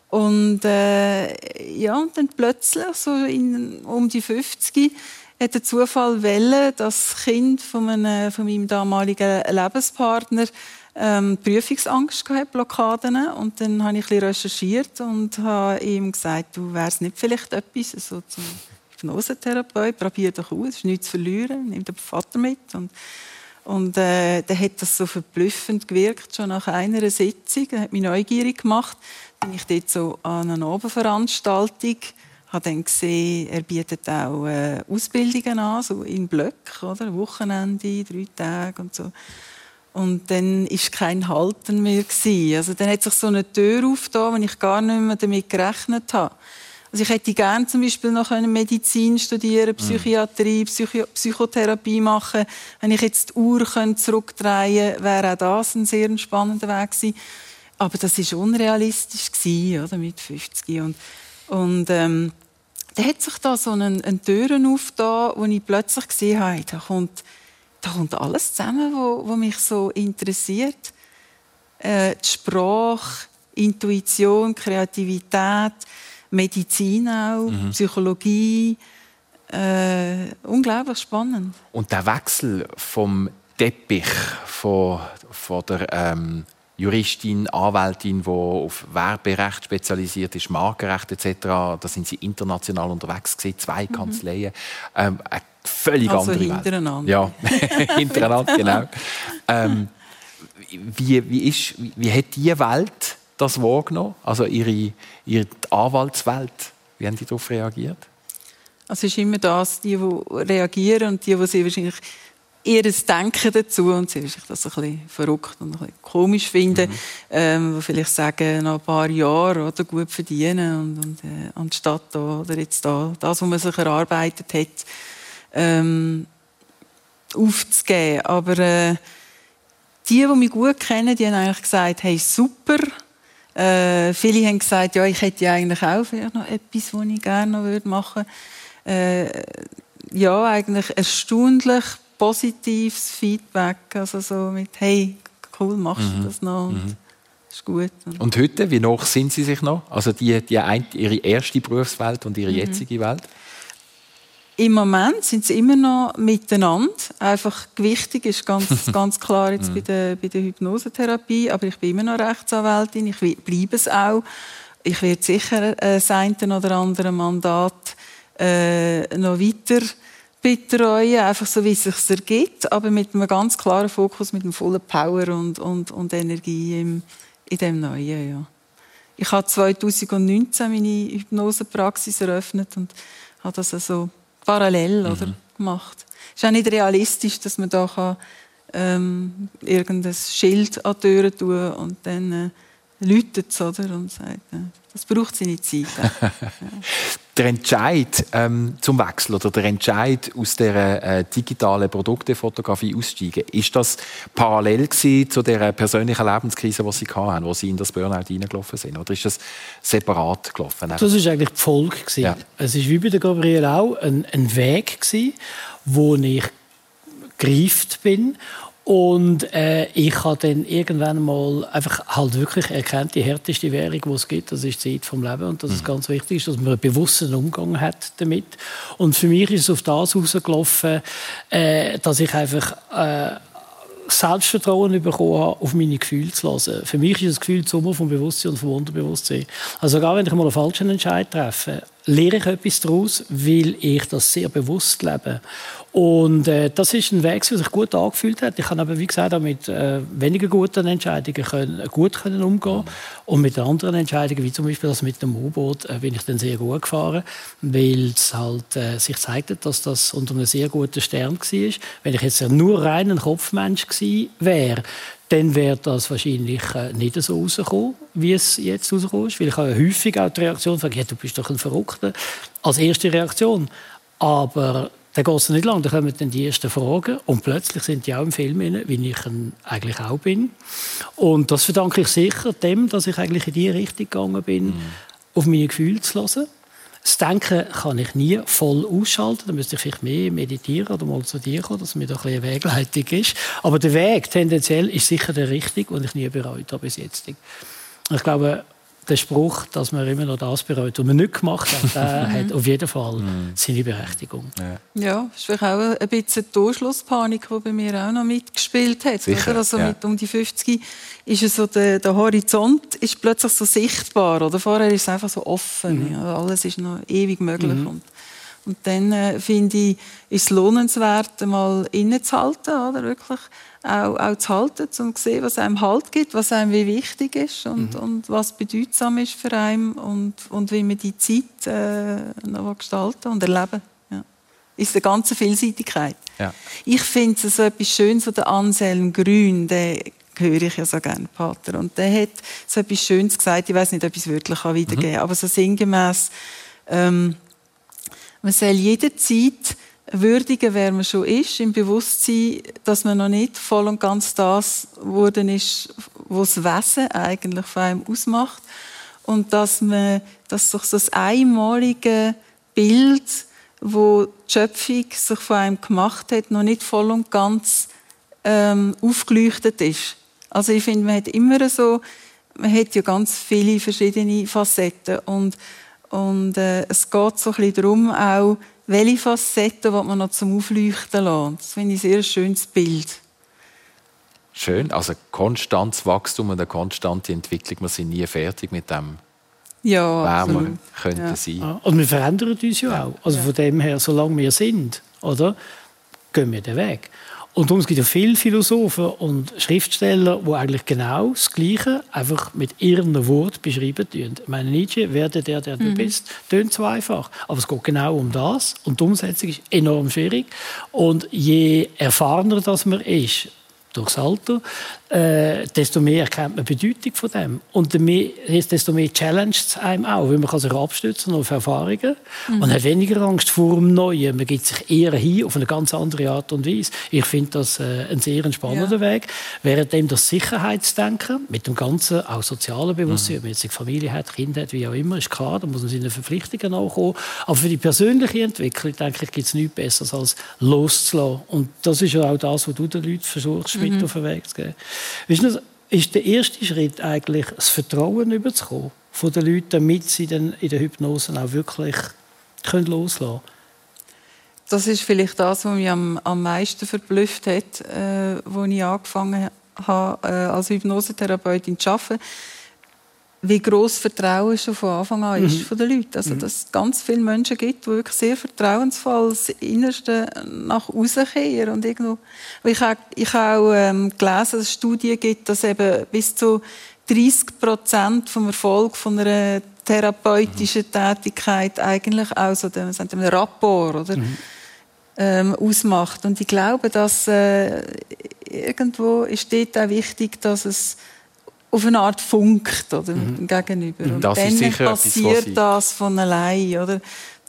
Und äh, ja, und dann plötzlich, so in, um die 50 hat der Zufall wählen, dass das Kind von, einem, von meinem damaligen Lebenspartner ähm, Prüfungsangst gehabt, Blockaden. Und dann habe ich ein recherchiert und habe ihm gesagt, du wärst nicht vielleicht etwas so zum Hypnosetherapeut, probier doch aus, es ist nichts zu verlieren, nimm den Vater mit. Und, und äh, dann hat das so verblüffend gewirkt, schon nach einer Sitzung. Er hat mich neugierig gemacht. Bin ich dort so an einer Abendveranstaltung habe dann gesehen, er bietet auch äh, Ausbildungen an, so in Blöcken, oder? Wochenende, drei Tage und so. Und dann ist kein Halten mehr gewesen. Also dann hat sich so eine Tür aufgetan, wenn ich gar nicht mehr damit gerechnet habe. Also ich hätte gerne zum Beispiel noch Medizin studieren, Psychiatrie, Psycho Psychotherapie machen. Wenn ich jetzt die Uhr zurückdrehen könnte, wäre auch das ein sehr spannender Weg gewesen. Aber das ist unrealistisch gewesen, oder mit 50 und und ähm, da hat sich da so eine, eine Türen aufgetan, wo ich plötzlich gesehen habe, da kommt, da kommt alles zusammen, wo, wo mich so interessiert. Äh, die Sprache, Intuition, Kreativität, Medizin auch, mhm. Psychologie. Äh, unglaublich spannend. Und der Wechsel vom Teppich von, von der ähm, Juristin, Anwältin, die auf Werberecht spezialisiert ist, Markenrecht etc. Da sind sie international unterwegs gewesen, zwei mhm. Kanzleien. Ähm, eine völlig also andere hintereinander. Welt. Ja, hintereinander, genau. Ähm, wie, wie, ist, wie, wie hat diese Welt das wahrgenommen? Also ihre, ihre Anwaltswelt, wie haben die darauf reagiert? Also es ist immer das, die, die reagieren und die, die sie wahrscheinlich ihr Denken dazu und sie sich das ein bisschen verrückt und ein bisschen komisch finden, mhm. ähm, vielleicht sagen, nach ein paar Jahren oder gut verdienen und, und äh, anstatt da, oder jetzt da, das, was man sich erarbeitet hat, ähm, aufzugeben. Aber äh, die, die mich gut kennen, die haben eigentlich gesagt, hey, super, äh, viele haben gesagt, ja, ich hätte ja eigentlich auch vielleicht noch etwas, was ich gerne noch machen würde. Äh, ja, eigentlich erstaunlich positives Feedback, also so mit, hey, cool, machst du mhm. das noch? Mhm. Ist gut. Und heute, wie noch sind Sie sich noch? Also die, die ein, Ihre erste Berufswelt und Ihre mhm. jetzige Welt? Im Moment sind sie immer noch miteinander. Einfach gewichtig ist ganz, ganz klar jetzt bei, der, bei der Hypnosetherapie. Aber ich bin immer noch Rechtsanwältin. Ich bleibe es auch. Ich werde sicher äh, das eine oder andere Mandat äh, noch weiter betreuen, einfach so, wie es sich ergibt, aber mit einem ganz klaren Fokus, mit einem vollen Power und, und, und Energie im, in dem Neuen. Ja. Ich habe 2019 meine Hypnosepraxis eröffnet und habe das also parallel mhm. oder, gemacht. Es ist auch nicht realistisch, dass man da kann, ähm, irgendein Schild an die Tür tun und dann äh, läutet es, oder? Und sagt, äh, das braucht seine Zeit. ja. Der Entscheid ähm, zum Wechsel oder der Entscheid aus der äh, digitalen Produktefotografie aussteigen, ist das parallel zu der persönlichen Lebenskrise, die Sie hatten, wo Sie in das Burnout hineingelaufen sind? Oder ist das separat gelaufen? Das war eigentlich die Folge. Ja. Es war wie bei der Gabriele auch ein, ein Weg, gewesen, wo ich gereift bin und äh, ich habe dann irgendwann mal einfach halt wirklich erkannt, die härteste Währung, die es gibt, das ist die Zeit vom Leben. Und dass mhm. es ganz wichtig ist, dass man einen bewussten Umgang hat damit. Und für mich ist es auf das rausgelaufen, äh, dass ich einfach äh, Selbstvertrauen bekommen habe, auf meine Gefühle zu hören. Für mich ist das Gefühl die Summe vom Bewusstsein und vom Unterbewusstsein. Also gar wenn ich mal einen falschen Entscheid treffe, lehre ich etwas daraus, weil ich das sehr bewusst lebe. Und äh, das ist ein Weg, der sich gut angefühlt hat. Ich kann aber, wie gesagt, auch mit äh, weniger guten Entscheidungen können, gut können umgehen Und mit anderen Entscheidungen, wie zum Beispiel das mit dem U-Boot, äh, bin ich dann sehr gut gefahren, weil es halt äh, sich zeigte, dass das unter einem sehr guten Stern war. Wenn ich jetzt nur rein ein Kopfmensch gewesen wäre, dann wäre das wahrscheinlich äh, nicht so rausgekommen, wie es jetzt rausgekommen ist. Weil ich habe häufig auch die Reaktion von, ja, du bist doch ein Verrückter, als erste Reaktion. Aber dann geht es nicht lang, dann kommen dann die ersten Fragen und plötzlich sind die auch im Film rein, wie ich eigentlich auch bin. Und das verdanke ich sicher dem, dass ich eigentlich in die Richtung gegangen bin, mhm. auf meine Gefühle zu hören das Denken kann ich nie voll ausschalten. Da müsste ich vielleicht mehr meditieren oder mal zu dir kommen, dass mir da ein eine Wegleitung ist. Aber der Weg tendenziell ist sicher der richtige und ich nie bereut habe bis jetzt. Ich glaube, der Spruch, dass man immer noch das bereut, was man nicht gemacht hat, der hat auf jeden Fall mhm. seine Berechtigung. Ja, ja das ist vielleicht auch ein bisschen die Durchschlusspanik, die bei mir auch noch mitgespielt hat. Sicher, also ja. mit um die 50 ist es so, der, der, Horizont ist plötzlich so sichtbar. Oder? Vorher ist es einfach so offen. Mhm. Ja, alles ist noch ewig möglich. Mhm. Und, und dann äh, finde ich, ist es lohnenswert, mal innezuhalten, oder? Wirklich auch, auch zu halten, um zu sehen, was einem Halt gibt, was einem wie wichtig ist und, mhm. und was bedeutsam ist für einen und, und wie man die Zeit äh, noch gestalten und erleben. Ja. ist der ganze Vielseitigkeit. Ja. Ich finde es so etwas Schönes, der Anselm Grün, der höre ich ja so gerne, Pater. Und der hat so etwas Schönes gesagt, ich weiß nicht, ob ich es wirklich wiedergeben kann, mhm. aber so sinngemäß, ähm, man soll jederzeit würdigen, wer man schon ist, im Bewusstsein, dass man noch nicht voll und ganz das geworden ist, was das Wesen eigentlich von einem ausmacht. Und dass man, dass sich das einmalige Bild, wo die Schöpfung sich von einem gemacht hat, noch nicht voll und ganz ähm, aufgeleuchtet ist. Also ich finde, man hat immer so, man hat ja ganz viele verschiedene Facetten und, und äh, es geht so ein bisschen darum, auch welche Facetten man noch zum Aufleuchten lassen. Das finde ich ein sehr schönes Bild. Schön, also konstantes Wachstum und eine konstante Entwicklung. Wir sind nie fertig mit dem, ja, wer wir könnten ja. sein. Und wir verändern uns ja auch. Also von dem her, solange wir sind, oder, gehen wir den Weg. Und darum, es gibt ja viele Philosophen und Schriftsteller, die eigentlich genau das Gleiche einfach mit ihrem Wort beschreiben tun. Ich meine, Nietzsche, werde der, der du mhm. bist, tönt so einfach. Aber es geht genau um das. Und die Umsetzung ist enorm schwierig. Und je erfahrener das man ist, durchs Alter, äh, desto mehr erkennt man die Bedeutung von dem. Und desto mehr challenged es einem auch, weil man kann sich abstützen auf Erfahrungen mhm. und hat weniger Angst vor dem Neuen. Man gibt sich eher hin auf eine ganz andere Art und Weise. Ich finde das äh, ein sehr spannender ja. Weg. Währenddem das Sicherheitsdenken mit dem ganzen, auch sozialen Bewusstsein, mhm. ob man jetzt eine Familie hat, Kind hat, wie auch immer, ist klar, da muss man seinen Verpflichtungen nachkommen. Aber für die persönliche Entwicklung, denke ich, gibt es nichts Besseres als loszulassen. Und das ist ja auch das, was du den Leuten versuchst, mhm. mit auf den Weg zu geben. Weißt du, ist der erste Schritt eigentlich, das Vertrauen überzukommen von den Leuten, damit sie dann in der Hypnose auch wirklich können loslassen können? Das ist vielleicht das, was mich am, am meisten verblüfft hat, äh, als ich angefangen habe, äh, als Hypnosetherapeutin zu arbeiten wie groß Vertrauen schon von Anfang an ist mhm. von den Leuten. Also, mhm. dass es ganz viele Menschen gibt, die wirklich sehr vertrauensvoll das Innerste nach außen kehren. Und irgendwo, ich habe, ich habe auch ähm, gelesen, dass es Studien gibt, dass eben bis zu 30 Prozent vom Erfolg von einer therapeutischen mhm. Tätigkeit eigentlich auch so den, einen Rapport oder, mhm. ähm, ausmacht. Und ich glaube, dass äh, irgendwo ist dort auch wichtig, dass es auf eine Art funkt oder, mhm. gegenüber. Und das dann passiert etwas, das von allein, oder?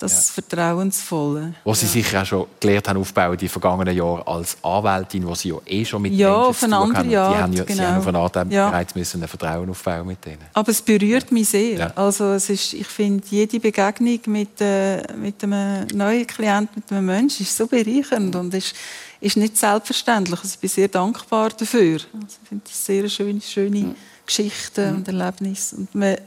Das ja. Vertrauensvolle. Was Sie sicher auch schon gelernt haben aufbauen die vergangenen Jahre als Anwältin, wo Sie ja eh schon mit ja, Menschen zu tun haben. Ja, die haben ja, genau. Sie haben auf eine Art ja. bereits müssen ein Vertrauen aufbauen mit denen. Aber es berührt mich sehr. Ja. Also es ist, ich finde, jede Begegnung mit, äh, mit einem neuen Klienten, mit einem Menschen, ist so bereichernd und ist, ist nicht selbstverständlich. Also ich bin sehr dankbar dafür. Also ich finde das sehr schöne, schöne mhm. Geschichten mhm. und Erlebnisse. Und man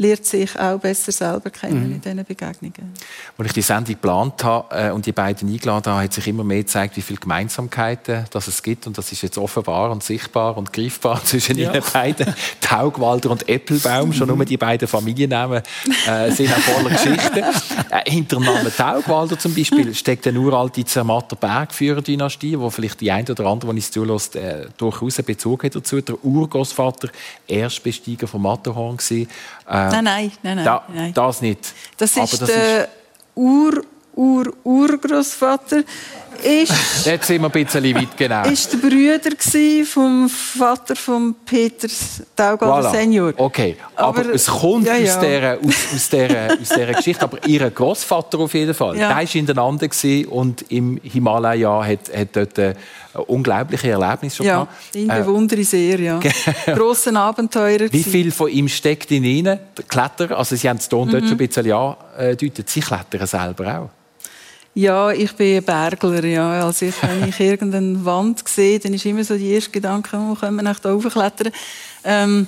lernt sich auch besser selber kennen mhm. in diesen Begegnungen. Als ich die Sendung geplant habe äh, und die beiden eingeladen habe, hat sich immer mehr gezeigt, wie viele Gemeinsamkeiten dass es gibt. Und das ist jetzt offenbar und sichtbar und greifbar zwischen ja. ihnen beiden. Taugwalder und Äppelbaum, schon nur die beiden Familiennamen äh, sind auch voller Geschichten. Äh, hinter dem Namen Taugwalder zum Beispiel steckt eine uralte Zermatter Bergführerdynastie, wo vielleicht die eine oder andere, die uns zulässt, äh, durchaus einen Bezug hat dazu. Der Urgroßvater, Erstbesteiger vom Matterhorn war. Äh, nein, nein, nein, da, nein. Das nicht. Das ist das der ist... Ur, Ur, Urgroßvater. Ist, Jetzt sind wir ein bisschen weit, genau. Ist der Brüder vom Vater von Peter Taugalder voilà. Senior. Okay, aber, aber, es kommt ja, ja. Aus, dieser, aus, aus, dieser, aus dieser Geschichte. Aber ihr Großvater auf jeden Fall, ja. der war in den Anden und im Himalaya hat, hat dort äh, unglaubliche Erlebnisse schon ja, gehabt. ihn äh, bewundere ich sehr, ja. Grossen Abenteurer. Wie viel von ihm steckt in ihnen? Kletter, also Sie haben es mhm. dort schon ein bisschen angedeutet, Sie klettern selber auch. Ja, ich bin Bergler, ja. Also ich, wenn ich irgendeine Wand sehe, dann ist immer so die erste Gedanke, wo können wir nach oben klettern. Ähm,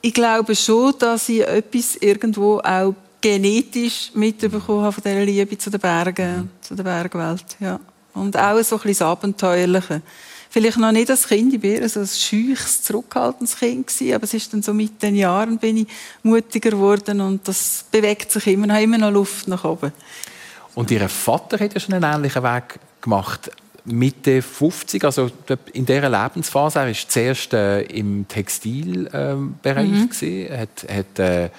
ich glaube schon, dass ich etwas irgendwo auch genetisch mitbekommen habe von dieser Liebe zu den Bergen, zu der Bergwelt, ja. Und auch so ein bisschen das Abenteuerliche. Vielleicht noch nicht als Kind, ich war so ein scheuches, zurückhaltendes Kind gewesen, aber es ist dann so mit den Jahren bin ich mutiger geworden und das bewegt sich immer, noch immer noch Luft nach oben. Und Ihr Vater hat ja schon einen ähnlichen Weg gemacht. Mitte 50, also in dieser Lebensphase, er war zuerst äh, im Textilbereich, mhm. hat, hat äh,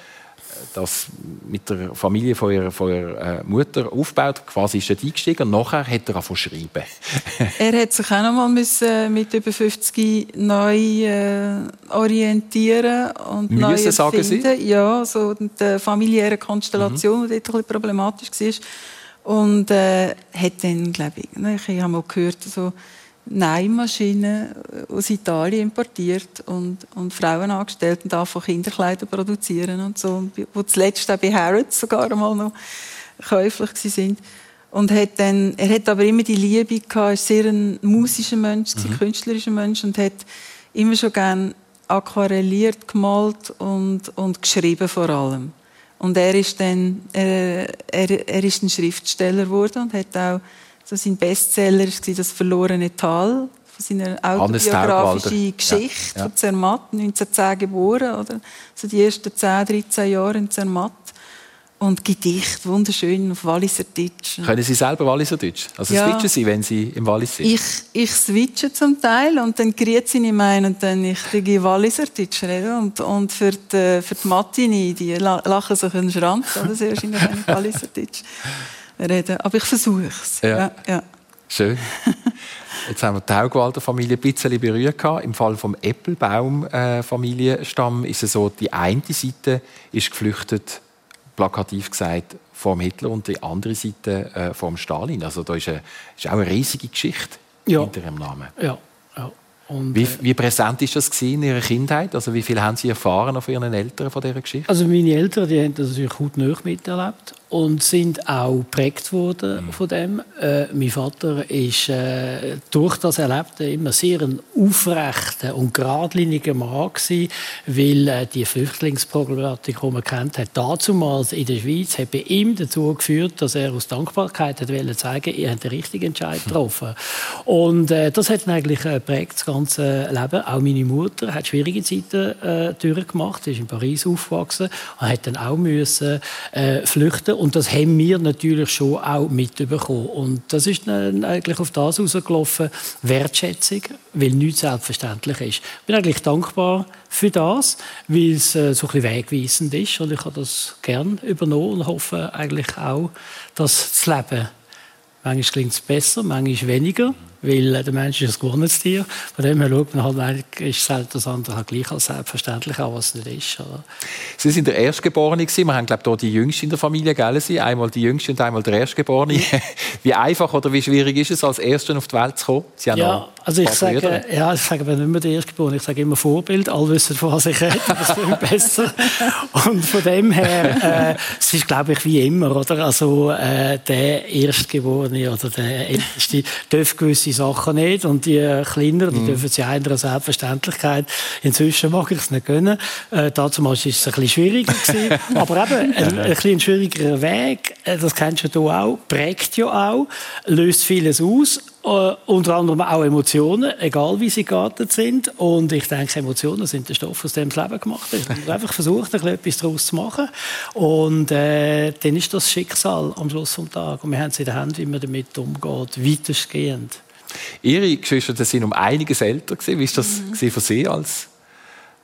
das mit der Familie von ihrer, von ihrer äh, Mutter aufgebaut. Quasi ist er eingestiegen und nachher hat er angefangen schreiben. er hat sich auch noch mal müssen mit über 50 neu äh, orientieren und müssen, neu sagen Sie? Ja, so die familiäre Konstellation, mhm. die dort ein bisschen problematisch war. Und äh, hat dann, glaube ich, ne, ich habe mal gehört, so Nähmaschinen aus Italien importiert und, und Frauen angestellt und davon Kinderkleider produzieren und so, wo zuletzt auch bei Harrods sogar einmal noch käuflich sind. Und hat dann, er hat aber immer die Liebe gehabt, ist sehr ein musischer Mensch, mhm. ein künstlerischer Mensch und hat immer schon gern aquarelliert, gemalt und, und geschrieben vor allem. Und er ist dann, er, er, er ist ein Schriftsteller geworden und hat auch so sein Bestseller war das verlorene Tal von seiner autobiografischen Geschichte ja, ja. von Zermatt, 1910 geboren, oder? So die ersten 10, 13 Jahre in Zermatt. Und Gedicht, wunderschön auf Walliser Deutsch. Können Sie selber Walliser Deutsch? Also ja. switchen Sie, wenn Sie im Wallis sind? Ich, ich switche zum Teil und dann sie nicht ein und dann ich kriege Walliser Deutsch reden. Und, und für die, für die Matini, die lachen sich in den Schrank, oder? Sehr wahrscheinlich Walliser Deutsch reden. Aber ich versuche es. Ja. Ja, ja. Schön. Jetzt haben wir die Haugwalder-Familie ein bisschen berührt. Im Fall vom Eppelbaum-Familienstamm ist es so, die eine Seite ist geflüchtet, plakativ gesagt, vom Hitler und die andere Seite äh, vom Stalin. Also da ist, eine, ist auch eine riesige Geschichte ja. hinter ihrem Namen. Ja, ja. Und, wie, äh, wie, präsent ist das in Ihrer Kindheit? Also wie viel haben Sie erfahren von Ihren Eltern von dieser Geschichte? Also meine Eltern, die haben das natürlich hautnah miterlebt und sind auch geprägt worden mhm. von dem. Äh, mein Vater ist äh, durch das Erlebte immer sehr ein aufrechter und geradliniger Mann gewesen, weil äh, die Flüchtlingsproblematik, die man kennt, hat damals in der Schweiz hat bei ihm dazu geführt, dass er aus Dankbarkeit hat wollen zeigen, er hat den richtigen Entscheid hm. getroffen. Und äh, das hat ihn eigentlich äh, geprägt, das ganze Leben. Auch meine Mutter hat schwierige Zeiten äh, durchgemacht, sie ist in Paris aufgewachsen und hat dann auch müssen flüchten und das haben wir natürlich schon auch mitbekommen. Und das ist dann eigentlich auf das herausgelaufen, Wertschätzung, weil nichts selbstverständlich ist. Ich bin eigentlich dankbar für das, weil es äh, so ein bisschen wegweisend ist und ich habe das gern übernommen und hoffe eigentlich auch, dass das Leben manchmal klingt es besser, manchmal weniger weil der Mensch ist ein gewohntes Tier. Von dem her schaut man halt, ist das andere halt gleich als selbstverständlich, auch was es nicht ist. Oder? Sie sind der Erstgeborene gewesen. Wir haben, glaube ich, hier die Jüngste in der Familie, gell? Sie? Einmal die Jüngste und einmal der Erstgeborene. wie einfach oder wie schwierig ist es, als Erster auf die Welt zu kommen? Sie ja, also ich sage, ja, ich sage nicht mehr der Erstgeborene, ich sage immer Vorbild. Alle wissen, von was ich rede, das ist besser. Und von dem her, äh, es ist, glaube ich, wie immer, oder? Also, äh, der Erstgeborene oder der Älteste darf gewisse Sachen nicht und die äh, Kleineren, die mm. dürfen sie einer Selbstverständlichkeit. Inzwischen mag ich es nicht gönnen. Äh, dazu war es ein bisschen schwieriger gewesen. Aber eben, ein, ein bisschen schwierigerer Weg, äh, das kennst du auch, prägt ja auch, löst vieles aus. Uh, unter anderem auch Emotionen, egal wie sie geartet sind. Und ich denke, Emotionen sind der Stoff, aus dem das Leben gemacht ist. Und einfach versucht, etwas daraus zu machen. Und äh, dann ist das Schicksal am Schluss des Tages. Und wir haben es in der Hand, wie man damit umgeht, weitestgehend. Ihre Geschwister sind um einiges älter. Gewesen. Wie war das mhm. für Sie als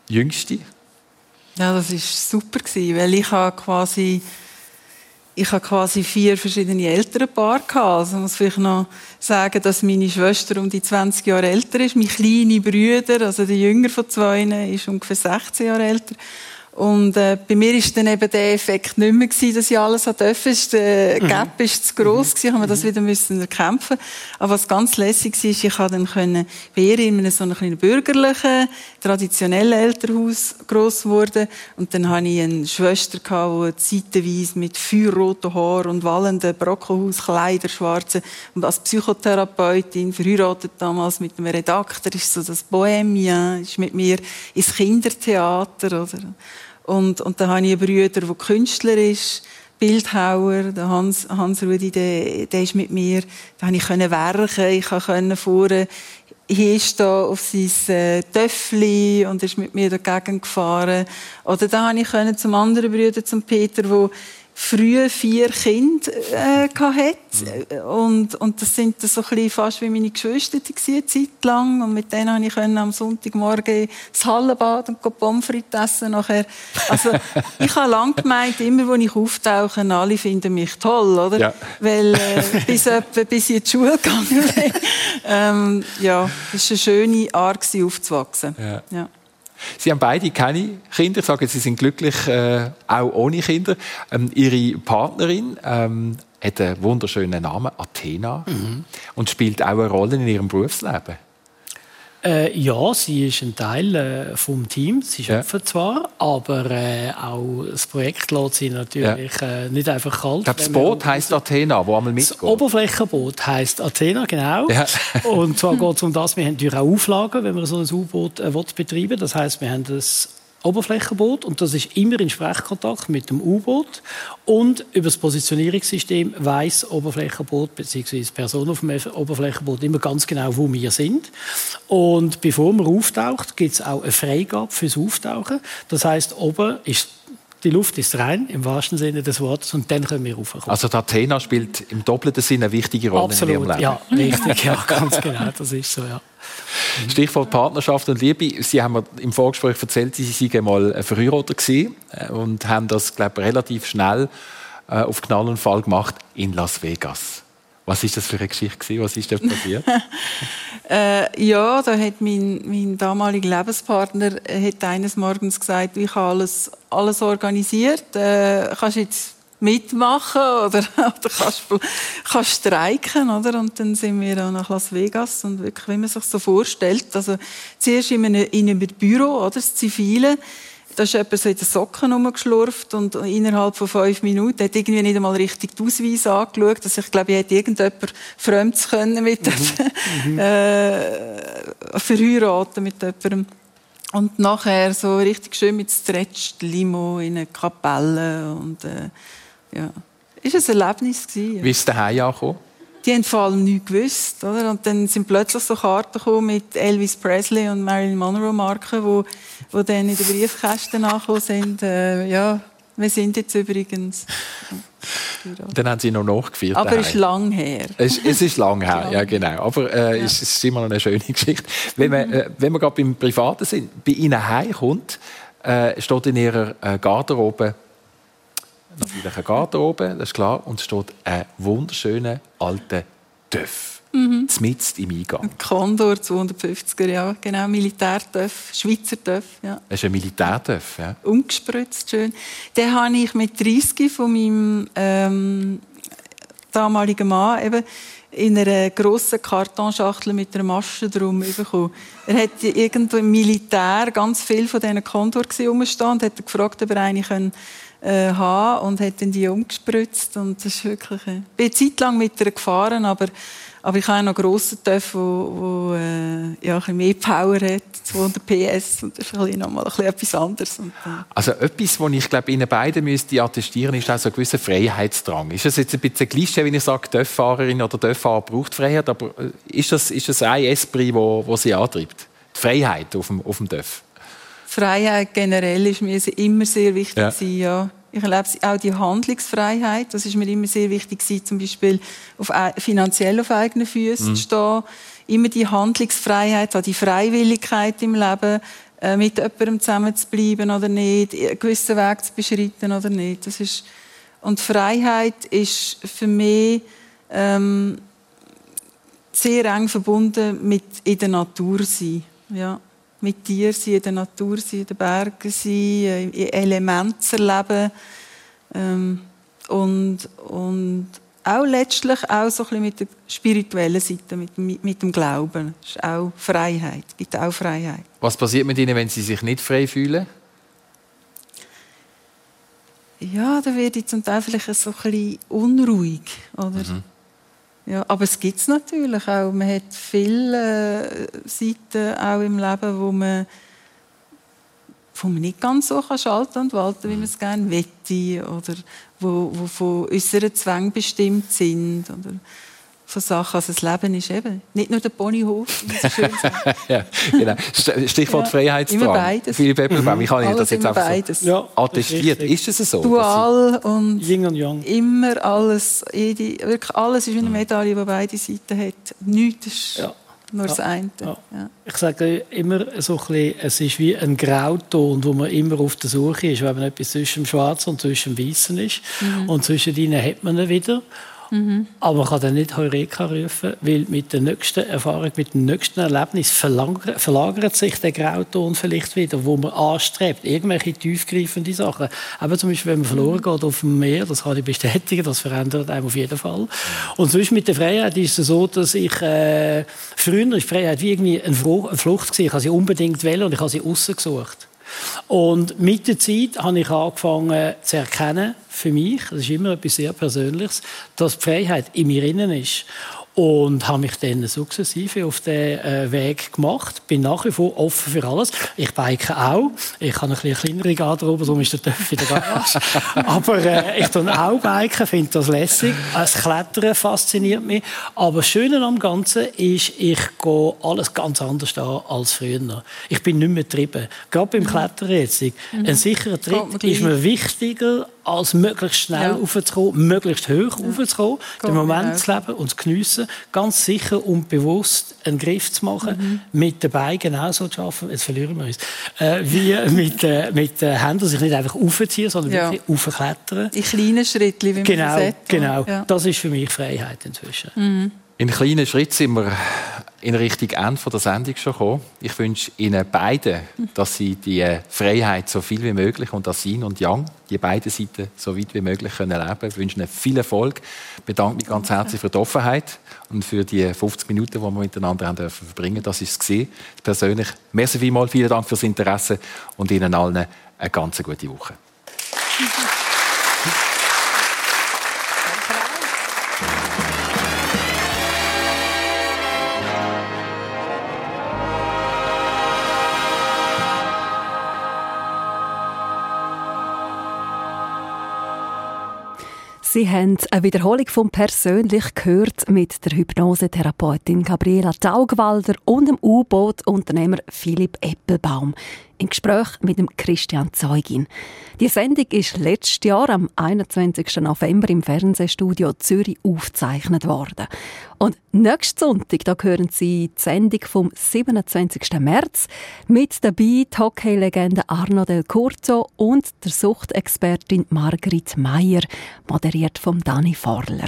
Jüngste? Ja, das war super, weil ich habe quasi ich habe quasi vier verschiedene Elternpaare gehabt. Also muss vielleicht noch sagen, dass meine Schwester um die 20 Jahre älter ist. Mein kleiner Bruder, also der jünger von zwei, ist ungefähr 16 Jahre älter. Und äh, bei mir ist dann eben der Effekt nicht mehr gewesen, dass ich alles dürfen. Der mhm. Gap ist zu gross gewesen, haben wir das mhm. wieder müssen erkämpfen. Aber was ganz lässig war, ich konnte dann können, bei ihr in einem so einem kleinen bürgerlichen, traditionellen Elternhaus gross geworden. Und dann hatte ich eine Schwester, die zeitweise mit feuerroten Haaren und wallenden Brockenhauskleider, schwarzen, und als Psychotherapeutin, verheiratet damals mit einem Redakteur, ist so das Bohemien, ist mit mir ins Kindertheater, oder? Und, und dann habe ich einen Bruder, der Künstler ist, Bildhauer, der Hans, Hans Rudi, der, der ist mit mir. Da konnte ich werken, ich konnte vorne hinstehen auf sein äh, Töffli und ist mit mir dagegen gefahren. Oder da konnte ich zum anderen Bruder, zum Peter, wo früh vier Kinder äh, hatte. Und, und das sind so ein fast wie meine Geschwister eine Zeit lang. Und mit denen konnte ich am Sonntagmorgen ins Hallenbad und Pommes frites essen. Nachher. Also, ich habe lange gemeint, immer wo ich auftauche, alle finden mich toll, oder? Ja. Weil äh, bis, etwa, bis ich in die Schule gegangen bin. ähm, ja, das war eine schöne Art, aufzuwachsen. Ja. ja. Sie haben beide keine Kinder. Ich sage, Sie sind glücklich, äh, auch ohne Kinder. Ähm, ihre Partnerin ähm, hat einen wunderschönen Namen, Athena, mhm. und spielt auch eine Rolle in Ihrem Berufsleben. Äh, ja, sie ist ein Teil äh, vom Team. Sie schöpfen ja. zwar, aber äh, auch das Projekt lässt sie natürlich ja. äh, nicht einfach kalt. Ich glaube, das Boot heisst Athena, wo einmal mitgeht. Das Oberflächenboot heisst Athena, genau. Ja. Und zwar geht es um das, wir haben natürlich auch Auflagen, wenn wir so ein U-Boot äh, betreiben Das heißt, wir haben das Oberflächenboot und das ist immer in Sprechkontakt mit dem U-Boot und über das Positionierungssystem weiß Oberflächenboot bzw. Person auf dem Oberflächenboot immer ganz genau, wo wir sind. Und bevor man auftaucht, gibt es auch eine Freigabe fürs Auftauchen. Das heißt, oben ist die Luft ist rein, im wahrsten Sinne des Wortes, und dann können wir raufkommen. Also die Athena spielt im doppelten Sinne eine wichtige Rolle Absolut, in Ihrem Leben. ja, richtig, ja, ganz genau, das ist so, ja. Stichwort Partnerschaft und Liebe. Sie haben mir im Vorgespräch erzählt, Sie waren mal verheiratet gewesen äh, und haben das, glaube ich, relativ schnell äh, auf Knall und Fall gemacht in Las Vegas. Was ist das für eine Geschichte Was ist da passiert? äh, ja, da hat mein, mein damaliger Lebenspartner hat eines Morgens gesagt, ich habe alles, alles organisiert. Äh, kannst jetzt mitmachen oder, oder kannst, kannst streiken, oder? Und dann sind wir auch nach Las Vegas und wirklich, wie man sich so vorstellt. Also, zuerst in einem, in einem Büro, oder? Das Zivile. Da ist jemand so in den Socken rumgeschlurft und innerhalb von fünf Minuten hat irgendwie nicht einmal richtig die Ausweise angeschaut. Also ich glaube, ich hätte irgendjemand Fremdes können mit mhm. mhm. äh, verheiraten mit jemandem. Und nachher so richtig schön mit Stretch Limo in eine Kapelle und äh, ja. Ist ein Erlebnis gewesen. Wie ist der daheim angekommen? Die haben vor allem nichts gewusst, oder? Und dann sind plötzlich so Karten gekommen mit Elvis Presley und Marilyn Monroe Marken, wo, wo dann in den Briefkästen angekommen sind. Äh, ja, wir sind jetzt übrigens. Dann haben sie noch nachgeführt. Aber es ist lang her. Es, es ist lang her, ja genau. Aber äh, ja. es ist immer noch eine schöne Geschichte. Wenn wir, äh, wenn wir gerade beim Privaten sind, bei Ihnen heimkommt, äh, steht in Ihrer äh, Garderobe natürlich eine Garderobe, das ist klar, und es steht ein wunderschöner alter Töff. Mhm. Zmitzt im Eingang. Ein Condor 250er, ja, genau, Militärtöff, Schweizer Töff, ja. Das ist ein Militärtöff, ja. Umgespritzt, schön. Den habe ich mit 30 von meinem ähm, damaligen Mann eben in einer grossen Kartonschachtel mit einer Masche drum bekommen. Er hat irgendwo im Militär ganz viel von diesen Condor rumstehen und hat gefragt, ob er eine können äh, haben und hat dann die umgespritzt und das ist wirklich äh, ich bin Zeit lang mit ihr gefahren aber aber ich habe noch grossen Töpf, wo, wo äh, ja, ein mehr Power hat, 200 PS und das ist ein noch mal ein bisschen etwas anderes. Und. Also etwas, was ich glaube Ihnen beiden müsste attestieren, ist auch so ein gewisser Freiheitsdrang. Ist das jetzt ein bisschen Klischee, wenn ich sage, Töpffahrerin oder Töpffahrer braucht Freiheit, aber äh, ist das, ist das ein Esprit, wo, wo Sie antreibt? Die Freiheit auf dem, auf dem? Freiheit generell ist mir immer sehr wichtig. Ja. Gewesen, ja. Ich erlebe auch die Handlungsfreiheit. Das ist mir immer sehr wichtig gewesen, zum Beispiel auf, finanziell auf eigenen Füßen mhm. zu stehen. Immer die Handlungsfreiheit, die Freiwilligkeit im Leben, äh, mit jemandem zusammen zu bleiben oder nicht, einen gewissen Weg zu beschreiten oder nicht. Das ist und Freiheit ist für mich ähm, sehr eng verbunden mit in der Natur sein. Ja mit dir sein, in der Natur sein, in den Bergen sein, in Elementen erleben. Ähm, und, und auch letztlich auch so ein bisschen mit der spirituellen Seite, mit, mit, dem Glauben. Das ist auch Freiheit, gibt auch Freiheit. Was passiert mit Ihnen, wenn Sie sich nicht frei fühlen? Ja, da werde ich zum Teil vielleicht so ein bisschen unruhig. Oder? Mhm. Ja, aber es gibt es natürlich auch. Man hat viele äh, Seiten auch im Leben, wo man, wo man nicht ganz so kann schalten und walten, wie man es gerne möchte. Oder wo, wo von unseren Zwängen bestimmt sind. Oder von Sachen. Also das Leben ist eben nicht nur der Ponyhof, ja, genau. Stichwort ja, Freiheitsdrang. Immer beides. Philipp Eppelbaum, ich habe Ihnen das jetzt einfach beides. so ja, attestiert. Ist, ist es so? Dual und Yin und Yang. immer alles, jede, wirklich alles ist wie eine Medaille, die beide Seiten hat. Nichts ist ja. nur das eine. Ja. Ich sage immer so ein bisschen, es ist wie ein Grauton, wo man immer auf der Suche ist, wenn man etwas zwischen dem Schwarzen und zwischen dem Weißen ist. Mhm. Und zwischen ihnen hat man ihn wieder. Mhm. Aber man kann dann nicht Heureka rufen, weil mit der nächsten Erfahrung, mit dem nächsten Erlebnis verlagert, sich der Grauton vielleicht wieder, wo man anstrebt. Irgendwelche tiefgreifende Sachen. Aber zum Beispiel, wenn man verloren geht auf dem Meer, das kann ich bestätigen, das verändert einem auf jeden Fall. Und sonst mit der Freiheit ist es so, dass ich äh, früher ist Freiheit wie irgendwie eine Flucht gewesen. Ich habe sie unbedingt wählen und ich habe sie aussen gesucht. Und mit der Zeit habe ich angefangen zu erkennen, für mich, das ist immer etwas sehr Persönliches, dass die Freiheit in mir innen ist und habe mich dann sukzessive auf den äh, Weg gemacht. Bin nach wie vor offen für alles. Ich bike auch. Ich habe eine kleinere Garderobe, darum ist der Töpf in der Garage. Aber äh, ich tue auch biken, finde das lässig. Das Klettern fasziniert mich. Aber das Schöne am Ganzen ist, ich gehe alles ganz anders an als früher. Ich bin nicht mehr getrieben. Gerade beim Klettern jetzt. Mhm. Ein sicherer Tritt ist mir wichtiger als möglichst schnell ja. aufzukommen, möglichst hoch ja. aufzukommen, den Moment zu leben und zu geniessen, ganz sicher und bewusst einen Griff zu machen, mhm. mit den Beinen genauso zu arbeiten, jetzt verlieren wir uns, äh, wie mit, äh, mit den Händen sich nicht einfach aufziehen, sondern ja. wirklich aufklettern. In kleinen Schritten, wie genau, man sagt. Genau, ja. das ist für mich Freiheit inzwischen. Mhm. In kleinen Schritten sind wir in Richtung Ende der Sendung schon gekommen. Ich wünsche Ihnen beiden, dass Sie die Freiheit so viel wie möglich und das Yin und Yang, die beiden Seiten so weit wie möglich können leben. Ich wünsche Ihnen viel Erfolg. Ich bedanke mich ganz herzlich für die Offenheit und für die 50 Minuten, die wir miteinander haben dürfen verbringen. Das ist es. Persönlich. Merci vielmals, vielen Dank fürs Interesse und Ihnen allen eine ganz gute Woche. Sie haben eine Wiederholung vom Persönlich gehört mit der Hypnosetherapeutin Gabriela Taugwalder und dem U-Boot-Unternehmer Philipp Eppelbaum im Gespräch mit dem Christian Zeugin. Die Sendung ist letztes Jahr am 21. November im Fernsehstudio Zürich aufgezeichnet worden. Und nächsten Sonntag da hören Sie die Sendung vom 27. März mit dabei die Hockey-Legende Arno Del Curto und der Suchtexpertin Margrit Meyer, moderiert von Dani Forler.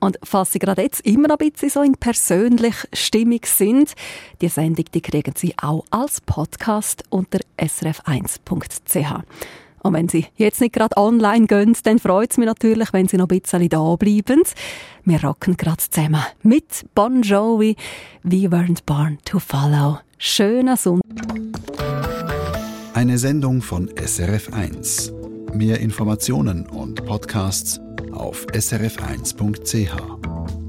Und falls Sie gerade jetzt immer noch ein bisschen so in persönlich Stimmung sind, die Sendung die kriegen Sie auch als Podcast unter srf1.ch. Und wenn Sie jetzt nicht gerade online gehen, dann freut es mich natürlich, wenn Sie noch ein bisschen da bleiben. Wir rocken gerade zusammen mit Bon Jovi, We Weren't Born to Follow. Schöner Sonntag. Eine Sendung von SRF1. Mehr Informationen und Podcasts auf srf1.ch.